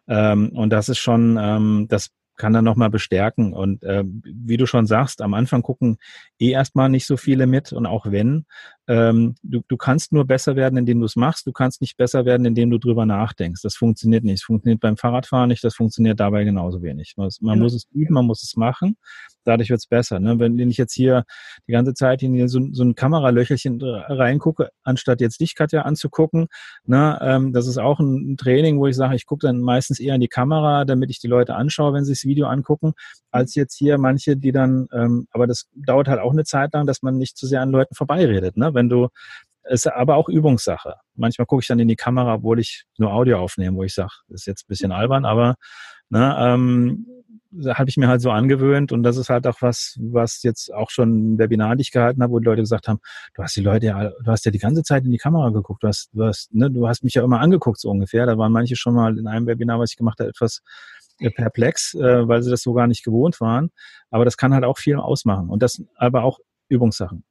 [SPEAKER 2] Ähm, und das ist schon, ähm, das kann dann nochmal bestärken. Und äh, wie du schon sagst, am Anfang gucken eh erstmal nicht so viele mit. Und auch wenn, ähm, du, du kannst nur besser werden, indem du es machst. Du kannst nicht besser werden, indem du drüber nachdenkst. Das funktioniert nicht. Das funktioniert beim Fahrradfahren nicht. Das funktioniert dabei genauso wenig. Man, man genau. muss es üben, man muss es machen. Dadurch wird's besser. Ne? Wenn ich jetzt hier die ganze Zeit in so, so ein Kameralöchelchen reingucke, anstatt jetzt dich, Katja, anzugucken, ne? ähm, das ist auch ein Training, wo ich sage, ich gucke dann meistens eher in die Kamera, damit ich die Leute anschaue, wenn sie das Video angucken, als jetzt hier manche, die dann, ähm, aber das dauert halt auch eine Zeit lang, dass man nicht zu sehr an Leuten vorbeiredet. Ne? Wenn du, ist aber auch Übungssache. Manchmal gucke ich dann in die Kamera, obwohl ich nur Audio aufnehme, wo ich sage, ist jetzt ein bisschen albern, aber ne, ähm, habe ich mir halt so angewöhnt und das ist halt auch was, was jetzt auch schon ein Webinar, die ich gehalten habe, wo die Leute gesagt haben, du hast die Leute ja, du hast ja die ganze Zeit in die Kamera geguckt, du hast, du hast, ne, du hast mich ja immer angeguckt so ungefähr. Da waren manche schon mal in einem Webinar, was ich gemacht habe, etwas äh, perplex, äh, weil sie das so gar nicht gewohnt waren. Aber das kann halt auch viel ausmachen und das aber auch Übungssachen.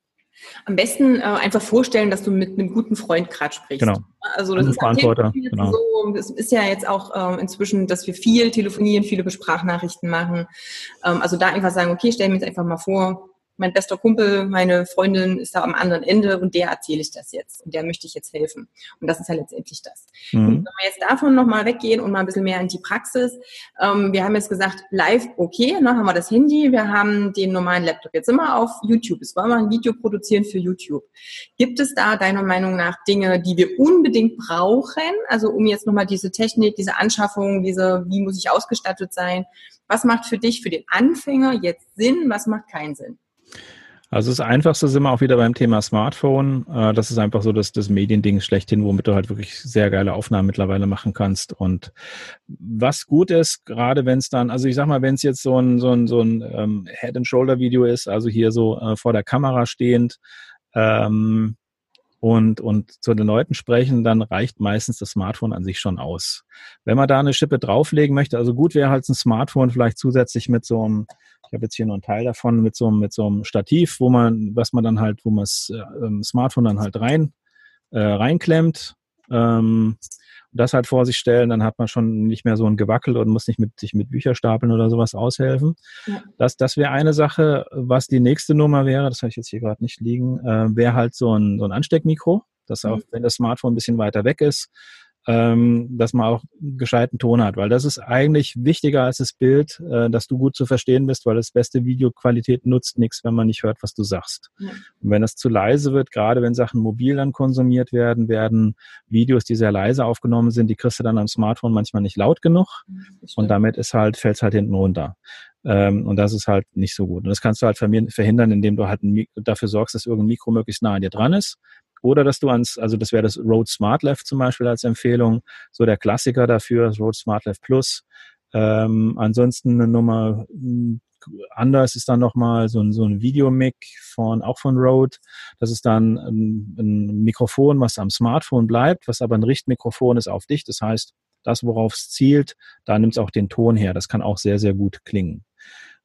[SPEAKER 1] Am besten äh, einfach vorstellen, dass du mit einem guten Freund gerade sprichst.
[SPEAKER 2] Genau.
[SPEAKER 1] Also das ist
[SPEAKER 2] Verantworter. Genau.
[SPEAKER 1] so. Es ist ja jetzt auch äh, inzwischen, dass wir viel telefonieren, viele Sprachnachrichten machen. Ähm, also da einfach sagen, okay, stell mir jetzt einfach mal vor, mein bester Kumpel, meine Freundin ist da am anderen Ende und der erzähle ich das jetzt und der möchte ich jetzt helfen. Und das ist ja letztendlich das. Mhm. Wenn wir jetzt davon nochmal weggehen und mal ein bisschen mehr in die Praxis, ähm, wir haben jetzt gesagt, live okay, ne, haben wir das Handy, wir haben den normalen Laptop. Jetzt sind wir auf YouTube. Es wollen wir ein Video produzieren für YouTube. Gibt es da deiner Meinung nach Dinge, die wir unbedingt brauchen? Also um jetzt nochmal diese Technik, diese Anschaffung, diese, wie muss ich ausgestattet sein? Was macht für dich, für den Anfänger jetzt Sinn? Was macht keinen Sinn?
[SPEAKER 2] Also das Einfachste sind wir auch wieder beim Thema Smartphone. Äh, das ist einfach so das, das Mediending schlechthin, womit du halt wirklich sehr geile Aufnahmen mittlerweile machen kannst. Und was gut ist, gerade wenn es dann, also ich sag mal, wenn es jetzt so ein, so ein, so ein ähm, Head-and-Shoulder-Video ist, also hier so äh, vor der Kamera stehend, ähm, und, und zu den Leuten sprechen, dann reicht meistens das Smartphone an sich schon aus. Wenn man da eine Schippe drauflegen möchte, also gut wäre halt ein Smartphone vielleicht zusätzlich mit so einem, ich habe jetzt hier nur einen Teil davon, mit so, mit so einem Stativ, wo man, was man dann halt, wo man das äh, Smartphone dann halt rein, äh, reinklemmt. Ähm, das halt vor sich stellen, dann hat man schon nicht mehr so ein Gewackel und muss nicht mit sich mit Bücherstapeln oder sowas aushelfen. Ja. Das, das wäre eine Sache. Was die nächste Nummer wäre, das habe ich jetzt hier gerade nicht liegen, äh, wäre halt so ein, so ein Ansteckmikro, dass auch, mhm. wenn das Smartphone ein bisschen weiter weg ist, ähm, dass man auch gescheiten Ton hat, weil das ist eigentlich wichtiger als das Bild, äh, dass du gut zu verstehen bist, weil das beste Videoqualität nutzt nichts, wenn man nicht hört, was du sagst. Ja. Und wenn das zu leise wird, gerade wenn Sachen mobil dann konsumiert werden, werden Videos, die sehr leise aufgenommen sind, die kriegst du dann am Smartphone manchmal nicht laut genug und damit ist halt, fällt es halt hinten runter. Ähm, und das ist halt nicht so gut. Und das kannst du halt verhindern, indem du halt dafür sorgst, dass irgendein Mikro möglichst nah an dir dran ist oder dass du ans, also das wäre das Rode Smart Left zum Beispiel als Empfehlung, so der Klassiker dafür, das Rode Smart Left Plus. Ähm, ansonsten eine Nummer hm, anders ist dann nochmal so ein, so ein Videomic von, auch von Rode. Das ist dann ein, ein Mikrofon, was am Smartphone bleibt, was aber ein Richtmikrofon ist auf dich. Das heißt, das, worauf es zielt, da nimmt es auch den Ton her. Das kann auch sehr, sehr gut klingen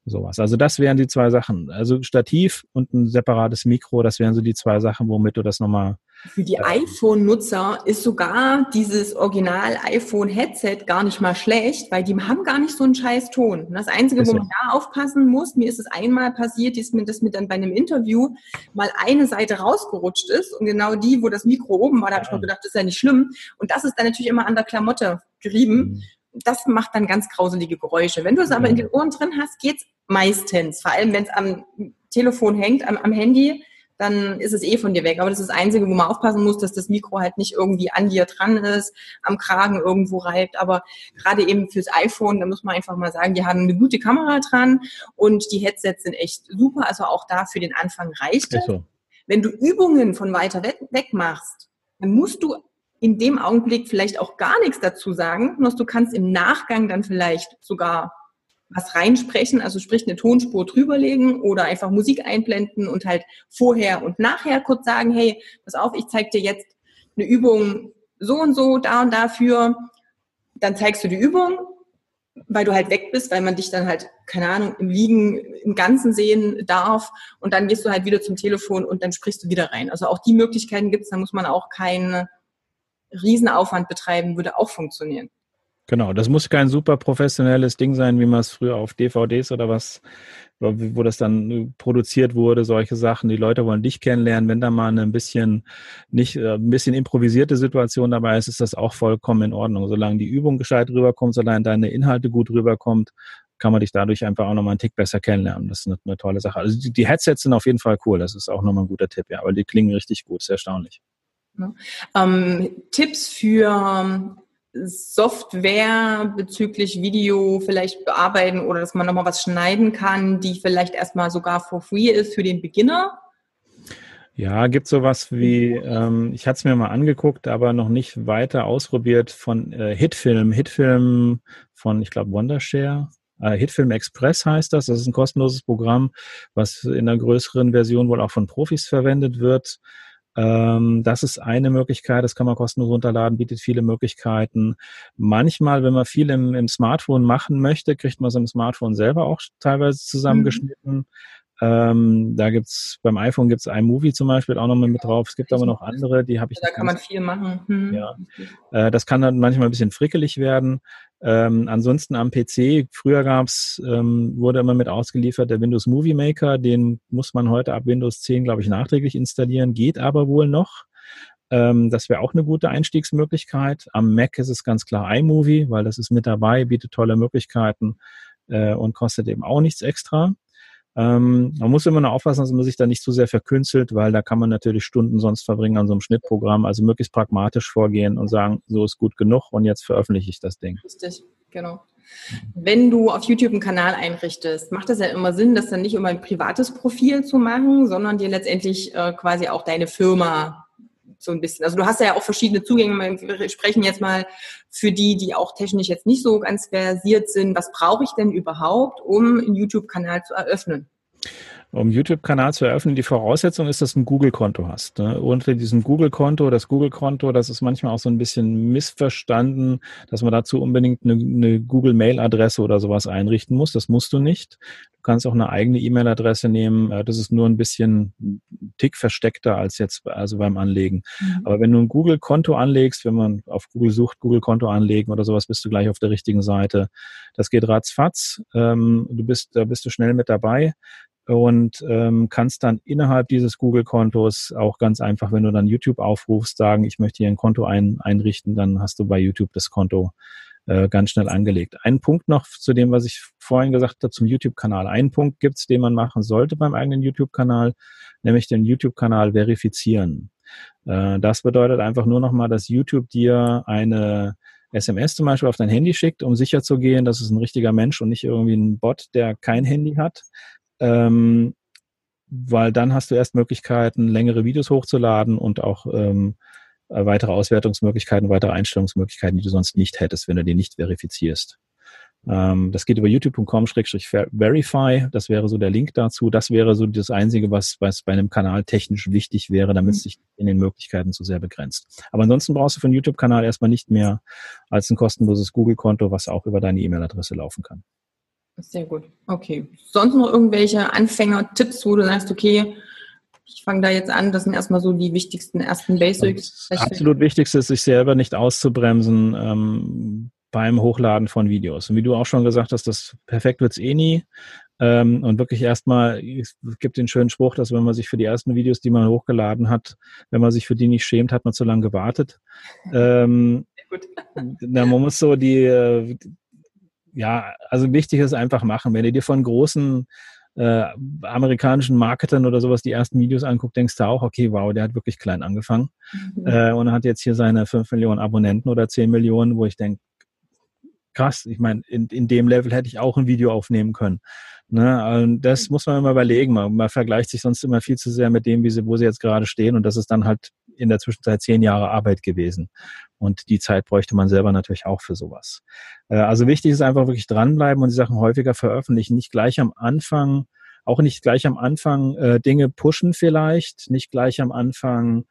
[SPEAKER 2] sowas. Also das wären die zwei Sachen. Also Stativ und ein separates Mikro, das wären so die zwei Sachen, womit du das nochmal.
[SPEAKER 1] Für die äh, iPhone-Nutzer ist sogar dieses Original-iPhone-Headset gar nicht mal schlecht, weil die haben gar nicht so einen scheiß Ton. Das Einzige, wo man da aufpassen muss, mir ist es einmal passiert, dass mir, dass mir dann bei einem Interview mal eine Seite rausgerutscht ist und genau die, wo das Mikro oben war, da habe ich mir gedacht, das ist ja nicht schlimm. Und das ist dann natürlich immer an der Klamotte gerieben. Mhm das macht dann ganz grauselige Geräusche. Wenn du es aber in den Ohren drin hast, geht's meistens. Vor allem, wenn es am Telefon hängt, am, am, Handy, dann ist es eh von dir weg. Aber das ist das Einzige, wo man aufpassen muss, dass das Mikro halt nicht irgendwie an dir dran ist, am Kragen irgendwo reibt. Aber gerade eben fürs iPhone, da muss man einfach mal sagen, die haben eine gute Kamera dran und die Headsets sind echt super. Also auch da für den Anfang reicht es. So. Wenn du Übungen von weiter weg machst, dann musst du in dem Augenblick vielleicht auch gar nichts dazu sagen, nur du kannst im Nachgang dann vielleicht sogar was reinsprechen, also sprich eine Tonspur drüberlegen oder einfach Musik einblenden und halt vorher und nachher kurz sagen, hey, pass auf, ich zeig dir jetzt eine Übung so und so, da und dafür. Dann zeigst du die Übung, weil du halt weg bist, weil man dich dann halt, keine Ahnung, im Liegen im Ganzen sehen darf und dann gehst du halt wieder zum Telefon und dann sprichst du wieder rein. Also auch die Möglichkeiten gibt es, da muss man auch keinen Riesenaufwand betreiben, würde auch funktionieren.
[SPEAKER 2] Genau, das muss kein super professionelles Ding sein, wie man es früher auf DVDs oder was, wo das dann produziert wurde, solche Sachen. Die Leute wollen dich kennenlernen. Wenn da mal ein bisschen nicht äh, ein bisschen improvisierte Situation dabei ist, ist das auch vollkommen in Ordnung. Solange die Übung gescheit rüberkommt, solange deine Inhalte gut rüberkommt, kann man dich dadurch einfach auch nochmal einen Tick besser kennenlernen. Das ist eine, eine tolle Sache. Also die, die, Headsets sind auf jeden Fall cool. Das ist auch nochmal ein guter Tipp, ja. Aber die klingen richtig gut, sehr erstaunlich.
[SPEAKER 1] Ja. Ähm, Tipps für Software bezüglich Video vielleicht bearbeiten oder dass man nochmal was schneiden kann, die vielleicht erstmal sogar for free ist für den Beginner?
[SPEAKER 2] Ja, gibt sowas wie, ähm, ich hatte es mir mal angeguckt, aber noch nicht weiter ausprobiert von äh, Hitfilm. Hitfilm von, ich glaube, Wondershare. Äh, Hitfilm Express heißt das. Das ist ein kostenloses Programm, was in einer größeren Version wohl auch von Profis verwendet wird. Ähm, das ist eine Möglichkeit, das kann man kostenlos runterladen, bietet viele Möglichkeiten. Manchmal, wenn man viel im, im Smartphone machen möchte, kriegt man es im Smartphone selber auch teilweise zusammengeschnitten. Mhm. Ähm, da gibt's beim iPhone gibt's iMovie zum Beispiel auch nochmal mit drauf. Es gibt aber noch andere, die habe ich.
[SPEAKER 1] Da kann man viel machen. Hm.
[SPEAKER 2] Ja. Äh, das kann dann manchmal ein bisschen frickelig werden. Ähm, ansonsten am PC, früher gab's, ähm, wurde immer mit ausgeliefert der Windows Movie Maker, den muss man heute ab Windows 10, glaube ich, nachträglich installieren, geht aber wohl noch. Ähm, das wäre auch eine gute Einstiegsmöglichkeit. Am Mac ist es ganz klar iMovie, weil das ist mit dabei, bietet tolle Möglichkeiten äh, und kostet eben auch nichts extra. Ähm, man muss immer noch aufpassen, dass man sich da nicht zu sehr verkünstelt, weil da kann man natürlich Stunden sonst verbringen an so einem Schnittprogramm. Also möglichst pragmatisch vorgehen und sagen, so ist gut genug und jetzt veröffentliche ich das Ding.
[SPEAKER 1] Richtig, genau. Wenn du auf YouTube einen Kanal einrichtest, macht das ja immer Sinn, das dann nicht immer ein privates Profil zu machen, sondern dir letztendlich äh, quasi auch deine Firma so ein bisschen. Also du hast ja auch verschiedene Zugänge. Wir sprechen jetzt mal für die, die auch technisch jetzt nicht so ganz versiert sind. Was brauche ich denn überhaupt, um einen YouTube-Kanal zu eröffnen?
[SPEAKER 2] Um YouTube-Kanal zu eröffnen, die Voraussetzung ist, dass du ein Google-Konto hast. Ne? Unter diesem Google-Konto, das Google-Konto, das ist manchmal auch so ein bisschen missverstanden, dass man dazu unbedingt eine, eine Google-Mail-Adresse oder sowas einrichten muss. Das musst du nicht. Du kannst auch eine eigene E-Mail-Adresse nehmen. Das ist nur ein bisschen Tick versteckter als jetzt also beim Anlegen. Mhm. Aber wenn du ein Google-Konto anlegst, wenn man auf Google sucht, Google-Konto anlegen oder sowas, bist du gleich auf der richtigen Seite. Das geht ratzfatz. Ähm, du bist, da bist du schnell mit dabei und ähm, kannst dann innerhalb dieses Google-Kontos auch ganz einfach, wenn du dann YouTube aufrufst, sagen, ich möchte hier ein Konto ein, einrichten, dann hast du bei YouTube das Konto äh, ganz schnell angelegt. Ein Punkt noch zu dem, was ich vorhin gesagt habe zum YouTube-Kanal. Ein Punkt gibt's, den man machen sollte beim eigenen YouTube-Kanal, nämlich den YouTube-Kanal verifizieren. Äh, das bedeutet einfach nur nochmal, dass YouTube dir eine SMS zum Beispiel auf dein Handy schickt, um sicher zu gehen, dass es ein richtiger Mensch und nicht irgendwie ein Bot, der kein Handy hat ähm, weil dann hast du erst Möglichkeiten, längere Videos hochzuladen und auch ähm, weitere Auswertungsmöglichkeiten, weitere Einstellungsmöglichkeiten, die du sonst nicht hättest, wenn du die nicht verifizierst. Ähm, das geht über youtube.com-verify. Das wäre so der Link dazu. Das wäre so das Einzige, was, was bei einem Kanal technisch wichtig wäre, damit es sich in den Möglichkeiten zu sehr begrenzt. Aber ansonsten brauchst du für einen YouTube-Kanal erstmal nicht mehr als ein kostenloses Google-Konto, was auch über deine E-Mail-Adresse laufen kann.
[SPEAKER 1] Sehr gut. Okay. Sonst noch irgendwelche Anfänger-Tipps, wo du sagst, okay, ich fange da jetzt an, das sind erstmal so die wichtigsten ersten Basics.
[SPEAKER 2] Das absolut Wichtigste ist, sich selber nicht auszubremsen ähm, beim Hochladen von Videos. Und wie du auch schon gesagt hast, das perfekt wird's eh nie. Ähm, und wirklich erstmal, es gibt den schönen Spruch, dass wenn man sich für die ersten Videos, die man hochgeladen hat, wenn man sich für die nicht schämt, hat man zu lange gewartet. Ähm, na, man muss so die, äh, ja, also wichtig ist einfach machen. Wenn du dir von großen äh, amerikanischen Marketern oder sowas die ersten Videos anguckt, denkst du auch, okay, wow, der hat wirklich klein angefangen mhm. äh, und hat jetzt hier seine 5 Millionen Abonnenten oder 10 Millionen, wo ich denke, krass, ich meine, in, in dem Level hätte ich auch ein Video aufnehmen können. Ne? Und das muss man immer überlegen. Man, man vergleicht sich sonst immer viel zu sehr mit dem, wie sie, wo sie jetzt gerade stehen und das ist dann halt in der Zwischenzeit zehn Jahre Arbeit gewesen. Und die Zeit bräuchte man selber natürlich auch für sowas. Äh, also wichtig ist einfach wirklich dranbleiben und die Sachen häufiger veröffentlichen. Nicht gleich am Anfang, auch nicht gleich am Anfang äh, Dinge pushen vielleicht, nicht gleich am Anfang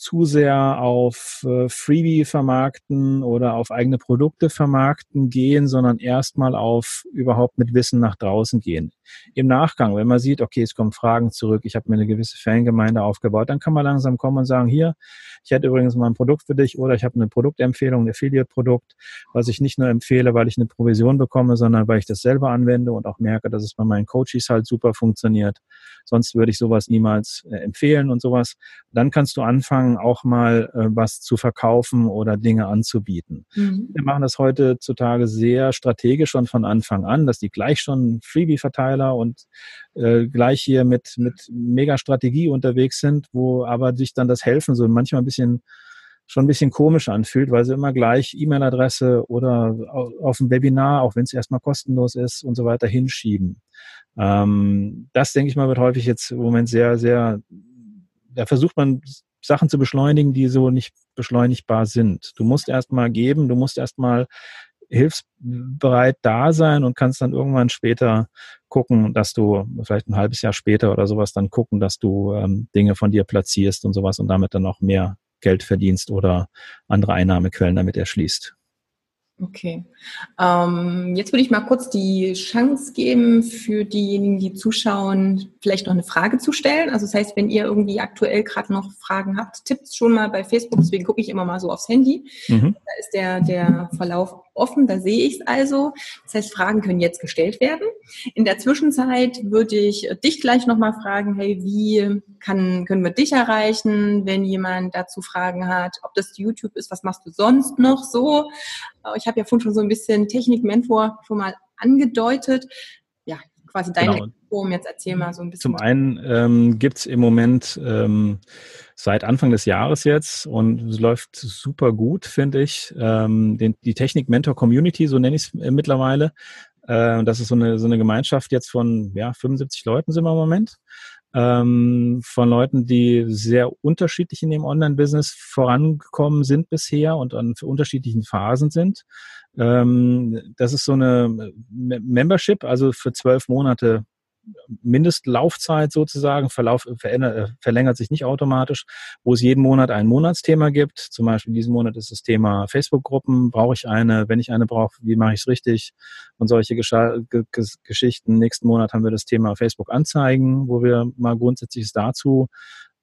[SPEAKER 2] zu sehr auf äh, Freebie vermarkten oder auf eigene Produkte vermarkten gehen, sondern erstmal auf überhaupt mit Wissen nach draußen gehen. Im Nachgang, wenn man sieht, okay, es kommen Fragen zurück, ich habe mir eine gewisse Fangemeinde aufgebaut, dann kann man langsam kommen und sagen, hier, ich hätte übrigens mal ein Produkt für dich oder ich habe eine Produktempfehlung, ein Affiliate-Produkt, was ich nicht nur empfehle, weil ich eine Provision bekomme, sondern weil ich das selber anwende und auch merke, dass es bei meinen Coaches halt super funktioniert. Sonst würde ich sowas niemals äh, empfehlen und sowas. Dann kannst du anfangen, auch mal äh, was zu verkaufen oder Dinge anzubieten. Mhm. Wir machen das heutzutage sehr strategisch schon von Anfang an, dass die gleich schon Freebie-Verteiler und äh, gleich hier mit, mit mega Strategie unterwegs sind, wo aber sich dann das Helfen so manchmal ein bisschen schon ein bisschen komisch anfühlt, weil sie immer gleich E-Mail-Adresse oder auf dem Webinar, auch wenn es erstmal kostenlos ist und so weiter, hinschieben. Ähm, das, denke ich mal, wird häufig jetzt im Moment sehr, sehr, da versucht man Sachen zu beschleunigen, die so nicht beschleunigbar sind. Du musst erstmal geben, du musst erstmal hilfsbereit da sein und kannst dann irgendwann später gucken, dass du vielleicht ein halbes Jahr später oder sowas dann gucken, dass du ähm, Dinge von dir platzierst und sowas und damit dann auch mehr Geld verdienst oder andere Einnahmequellen damit erschließt.
[SPEAKER 1] Okay. Ähm, jetzt würde ich mal kurz die Chance geben für diejenigen, die zuschauen, vielleicht noch eine Frage zu stellen. Also das heißt, wenn ihr irgendwie aktuell gerade noch Fragen habt, tippt schon mal bei Facebook. Deswegen gucke ich immer mal so aufs Handy. Mhm. Da ist der, der Verlauf offen, da sehe ich es also. Das heißt, Fragen können jetzt gestellt werden. In der Zwischenzeit würde ich dich gleich nochmal fragen, hey, wie kann, können wir dich erreichen, wenn jemand dazu Fragen hat, ob das YouTube ist, was machst du sonst noch so? Ich habe ja vorhin schon so ein bisschen Technik-Mentor schon mal angedeutet. Ja, quasi deine genau. Form. Jetzt erzähl mal so ein bisschen.
[SPEAKER 2] Zum einen ähm, gibt es im Moment ähm, seit Anfang des Jahres jetzt und es läuft super gut, finde ich, ähm, den, die Technik-Mentor-Community, so nenne ich es äh, mittlerweile. Äh, das ist so eine, so eine Gemeinschaft jetzt von ja, 75 Leuten sind wir im Moment ähm, von Leuten, die sehr unterschiedlich in dem Online-Business vorangekommen sind bisher und an unterschiedlichen Phasen sind. Ähm, das ist so eine Membership, also für zwölf Monate Mindestlaufzeit sozusagen, Verlauf äh, verlängert sich nicht automatisch, wo es jeden Monat ein Monatsthema gibt. Zum Beispiel diesen Monat ist das Thema Facebook-Gruppen. Brauche ich eine? Wenn ich eine brauche, wie mache ich es richtig? Und solche Gesch Geschichten. Nächsten Monat haben wir das Thema Facebook-Anzeigen, wo wir mal Grundsätzliches dazu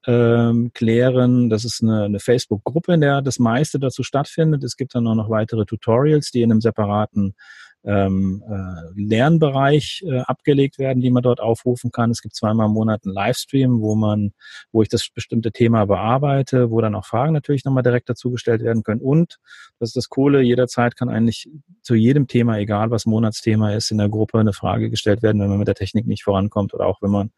[SPEAKER 2] ähm, klären. Das ist eine, eine Facebook-Gruppe, in der das meiste dazu stattfindet. Es gibt dann auch noch weitere Tutorials, die in einem separaten ähm, äh, Lernbereich äh, abgelegt werden, die man dort aufrufen kann. Es gibt zweimal im Monat einen Livestream, wo man, wo ich das bestimmte Thema bearbeite, wo dann auch Fragen natürlich nochmal direkt dazu gestellt werden können. Und das ist das Coole, jederzeit kann eigentlich zu jedem Thema, egal was Monatsthema ist, in der Gruppe eine Frage gestellt werden, wenn man mit der Technik nicht vorankommt oder auch wenn man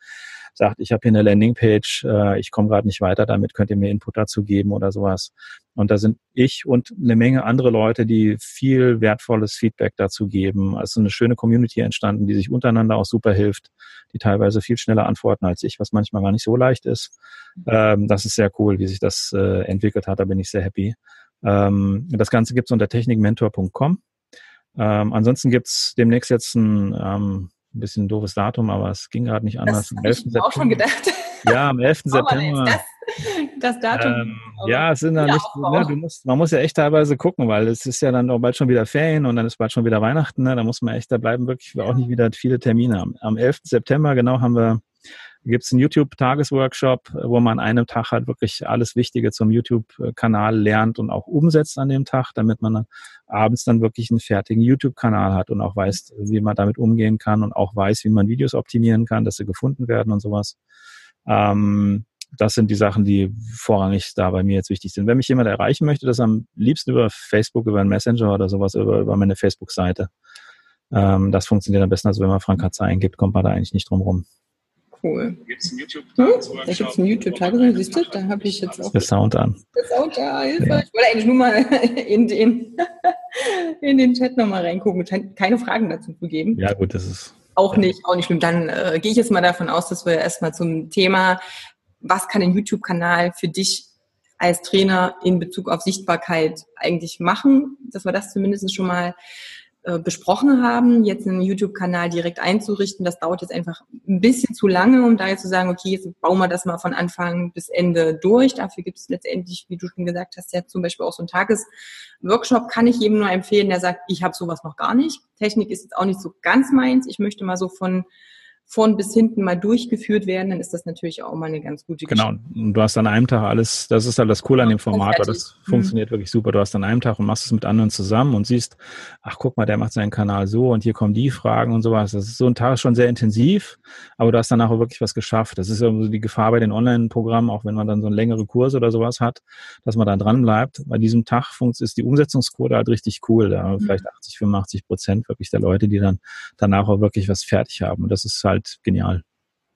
[SPEAKER 2] sagt, ich habe hier eine Landingpage, äh, ich komme gerade nicht weiter damit, könnt ihr mir Input dazu geben oder sowas. Und da sind ich und eine Menge andere Leute, die viel wertvolles Feedback dazu geben. Also eine schöne Community entstanden, die sich untereinander auch super hilft, die teilweise viel schneller antworten als ich, was manchmal gar nicht so leicht ist. Ähm, das ist sehr cool, wie sich das äh, entwickelt hat. Da bin ich sehr happy. Ähm, das Ganze gibt's unter technikmentor.com. Ähm, ansonsten gibt's demnächst jetzt ein ähm, ein bisschen ein doofes Datum, aber es ging gerade nicht anders.
[SPEAKER 1] Das habe ich auch schon gedacht.
[SPEAKER 2] Ja, am 11. September.
[SPEAKER 1] Das, das Datum.
[SPEAKER 2] Ähm, ja, es sind dann nicht, ne, du musst, man muss ja echt teilweise gucken, weil es ist ja dann auch bald schon wieder Ferien und dann ist bald schon wieder Weihnachten. Ne? Da muss man echt, da bleiben wirklich auch nicht wieder viele Termine. Am, am 11. September genau haben wir gibt es einen YouTube-Tagesworkshop, wo man an einem Tag halt wirklich alles Wichtige zum YouTube-Kanal lernt und auch umsetzt an dem Tag, damit man dann abends dann wirklich einen fertigen YouTube-Kanal hat und auch weiß, wie man damit umgehen kann und auch weiß, wie man Videos optimieren kann, dass sie gefunden werden und sowas. Ähm, das sind die Sachen, die vorrangig da bei mir jetzt wichtig sind. Wenn mich jemand erreichen möchte, das am liebsten über Facebook, über einen Messenger oder sowas, über, über meine Facebook-Seite. Ähm, das funktioniert am besten, also wenn man Frank Katze eingibt, kommt man da eigentlich nicht drum rum.
[SPEAKER 1] Cool. Gibt es einen YouTube-Tagesworkshop? Hm? Da gibt es einen YouTube-Tagesworkshop, siehst du? Da habe ich jetzt auch.
[SPEAKER 2] Der Sound an.
[SPEAKER 1] Der Sound da, Hilfe. Ja. Ich wollte eigentlich nur mal in den, in den Chat nochmal reingucken, keine Fragen dazu zu geben.
[SPEAKER 2] Ja, gut, das ist.
[SPEAKER 1] Auch nicht, auch nicht schlimm. Dann äh, gehe ich jetzt mal davon aus, dass wir erstmal zum Thema, was kann ein YouTube-Kanal für dich als Trainer in Bezug auf Sichtbarkeit eigentlich machen, dass wir das zumindest schon mal besprochen haben, jetzt einen YouTube-Kanal direkt einzurichten, das dauert jetzt einfach ein bisschen zu lange, um da jetzt zu sagen, okay, jetzt bauen wir das mal von Anfang bis Ende durch. Dafür gibt es letztendlich, wie du schon gesagt hast, ja zum Beispiel auch so einen Tagesworkshop, kann ich jedem nur empfehlen, der sagt, ich habe sowas noch gar nicht. Technik ist jetzt auch nicht so ganz meins. Ich möchte mal so von von bis hinten mal durchgeführt werden, dann ist das natürlich auch mal eine ganz gute
[SPEAKER 2] genau. Geschichte. Genau, und du hast an einem Tag alles, das ist halt das Coole an dem Format, weil das mhm. funktioniert wirklich super. Du hast an einem Tag und machst es mit anderen zusammen und siehst, ach guck mal, der macht seinen Kanal so und hier kommen die Fragen und sowas. Das ist so ein Tag schon sehr intensiv, aber du hast danach auch wirklich was geschafft. Das ist ja so die Gefahr bei den Online-Programmen, auch wenn man dann so einen längere Kurs oder sowas hat, dass man da dran bleibt. Bei diesem Tag ist die Umsetzungsquote halt richtig cool. Da mhm. vielleicht 80, 85 Prozent wirklich der Leute, die dann danach auch wirklich was fertig haben. Und das ist halt halt genial.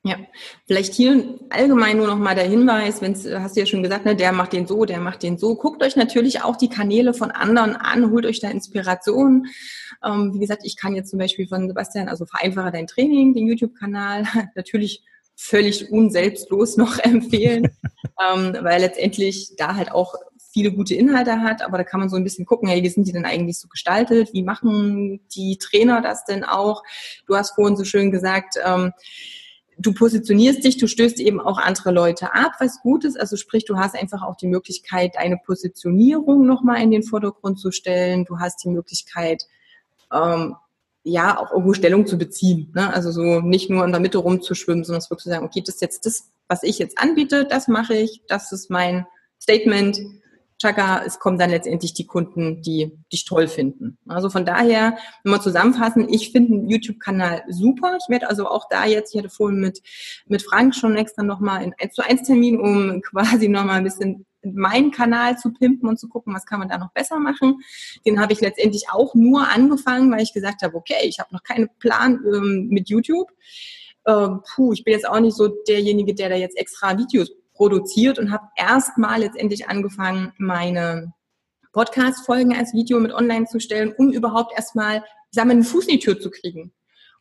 [SPEAKER 1] Ja, vielleicht hier allgemein nur noch mal der Hinweis, wenn hast du ja schon gesagt, ne, der macht den so, der macht den so. Guckt euch natürlich auch die Kanäle von anderen an, holt euch da Inspiration. Ähm, wie gesagt, ich kann jetzt zum Beispiel von Sebastian, also vereinfache dein Training, den YouTube-Kanal, natürlich völlig unselbstlos noch empfehlen, ähm, weil letztendlich da halt auch viele gute Inhalte hat, aber da kann man so ein bisschen gucken, hey, wie sind die denn eigentlich so gestaltet? Wie machen die Trainer das denn auch? Du hast vorhin so schön gesagt, ähm, du positionierst dich, du stößt eben auch andere Leute ab, was gut ist. Also sprich, du hast einfach auch die Möglichkeit, deine Positionierung nochmal in den Vordergrund zu stellen. Du hast die Möglichkeit, ähm, ja, auch irgendwo Stellung zu beziehen. Ne? Also so nicht nur in der Mitte rumzuschwimmen, sondern wirklich zu sagen, okay, das ist jetzt das, was ich jetzt anbiete, das mache ich, das ist mein Statement. Chaka, es kommen dann letztendlich die Kunden, die dich toll finden. Also von daher, wenn wir zusammenfassen, ich finde den YouTube-Kanal super. Ich werde also auch da jetzt, ich hatte vorhin mit, mit Frank schon extra nochmal in 1 zu 1 Termin, um quasi nochmal ein bisschen meinen Kanal zu pimpen und zu gucken, was kann man da noch besser machen. Den habe ich letztendlich auch nur angefangen, weil ich gesagt habe, okay, ich habe noch keinen Plan ähm, mit YouTube. Ähm, puh, ich bin jetzt auch nicht so derjenige, der da jetzt extra Videos produziert und habe erstmal letztendlich angefangen, meine Podcast-Folgen als Video mit online zu stellen, um überhaupt erstmal, ich sag mal, einen Fuß in die Tür zu kriegen.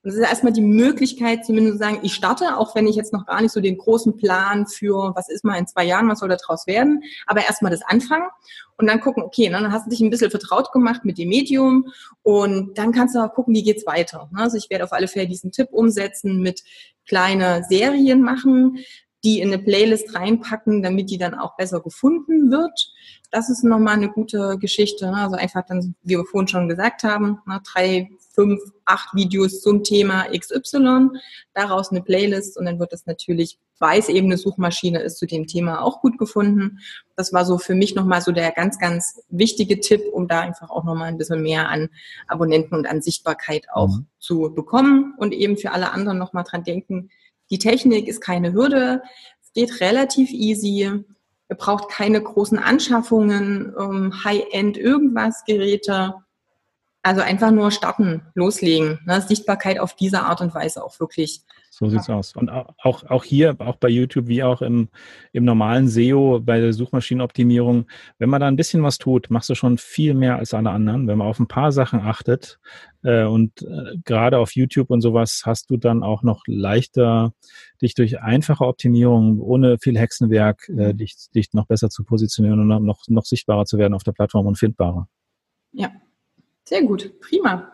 [SPEAKER 1] Und das ist erstmal die Möglichkeit, zumindest zu sagen, ich starte, auch wenn ich jetzt noch gar nicht so den großen Plan für, was ist mal in zwei Jahren, was soll da draus werden, aber erstmal das anfangen und dann gucken, okay, ne, dann hast du dich ein bisschen vertraut gemacht mit dem Medium und dann kannst du auch gucken, wie geht's weiter. Ne? Also ich werde auf alle Fälle diesen Tipp umsetzen mit kleine Serien machen, die in eine Playlist reinpacken, damit die dann auch besser gefunden wird. Das ist nochmal eine gute Geschichte. Ne? Also einfach dann, wie wir vorhin schon gesagt haben, ne, drei, fünf, acht Videos zum Thema XY, daraus eine Playlist und dann wird das natürlich, weil es eben eine Suchmaschine ist, zu dem Thema auch gut gefunden. Das war so für mich nochmal so der ganz, ganz wichtige Tipp, um da einfach auch nochmal ein bisschen mehr an Abonnenten und an Sichtbarkeit auch mhm. zu bekommen und eben für alle anderen nochmal dran denken, die Technik ist keine Hürde. Es geht relativ easy. Ihr braucht keine großen Anschaffungen, ähm, High-End irgendwas Geräte. Also einfach nur starten, loslegen. Ne? Sichtbarkeit auf diese Art und Weise auch wirklich
[SPEAKER 2] so sieht's ja. aus. Und auch, auch hier, auch bei YouTube, wie auch im, im normalen SEO, bei der Suchmaschinenoptimierung, wenn man da ein bisschen was tut, machst du schon viel mehr als alle anderen. Wenn man auf ein paar Sachen achtet äh, und äh, gerade auf YouTube und sowas, hast du dann auch noch leichter, dich durch einfache Optimierung, ohne viel Hexenwerk, äh, mhm. dich, dich noch besser zu positionieren und noch, noch sichtbarer zu werden auf der Plattform und findbarer.
[SPEAKER 1] Ja, sehr gut, prima.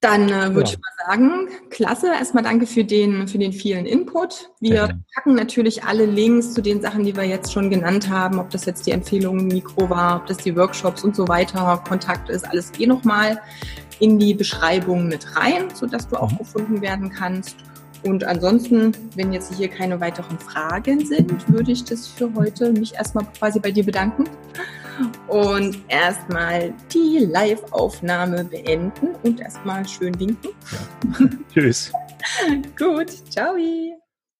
[SPEAKER 1] Dann äh, würde ja. ich mal sagen, klasse. Erstmal danke für den, für den vielen Input. Wir packen natürlich alle Links zu den Sachen, die wir jetzt schon genannt haben, ob das jetzt die Empfehlung Mikro war, ob das die Workshops und so weiter, Kontakt ist, alles eh nochmal in die Beschreibung mit rein, sodass du auch mhm. gefunden werden kannst. Und ansonsten, wenn jetzt hier keine weiteren Fragen sind, würde ich das für heute mich erstmal quasi bei dir bedanken und erstmal die Live-Aufnahme beenden und erstmal schön winken.
[SPEAKER 2] Ja. Tschüss.
[SPEAKER 1] Gut, ciao.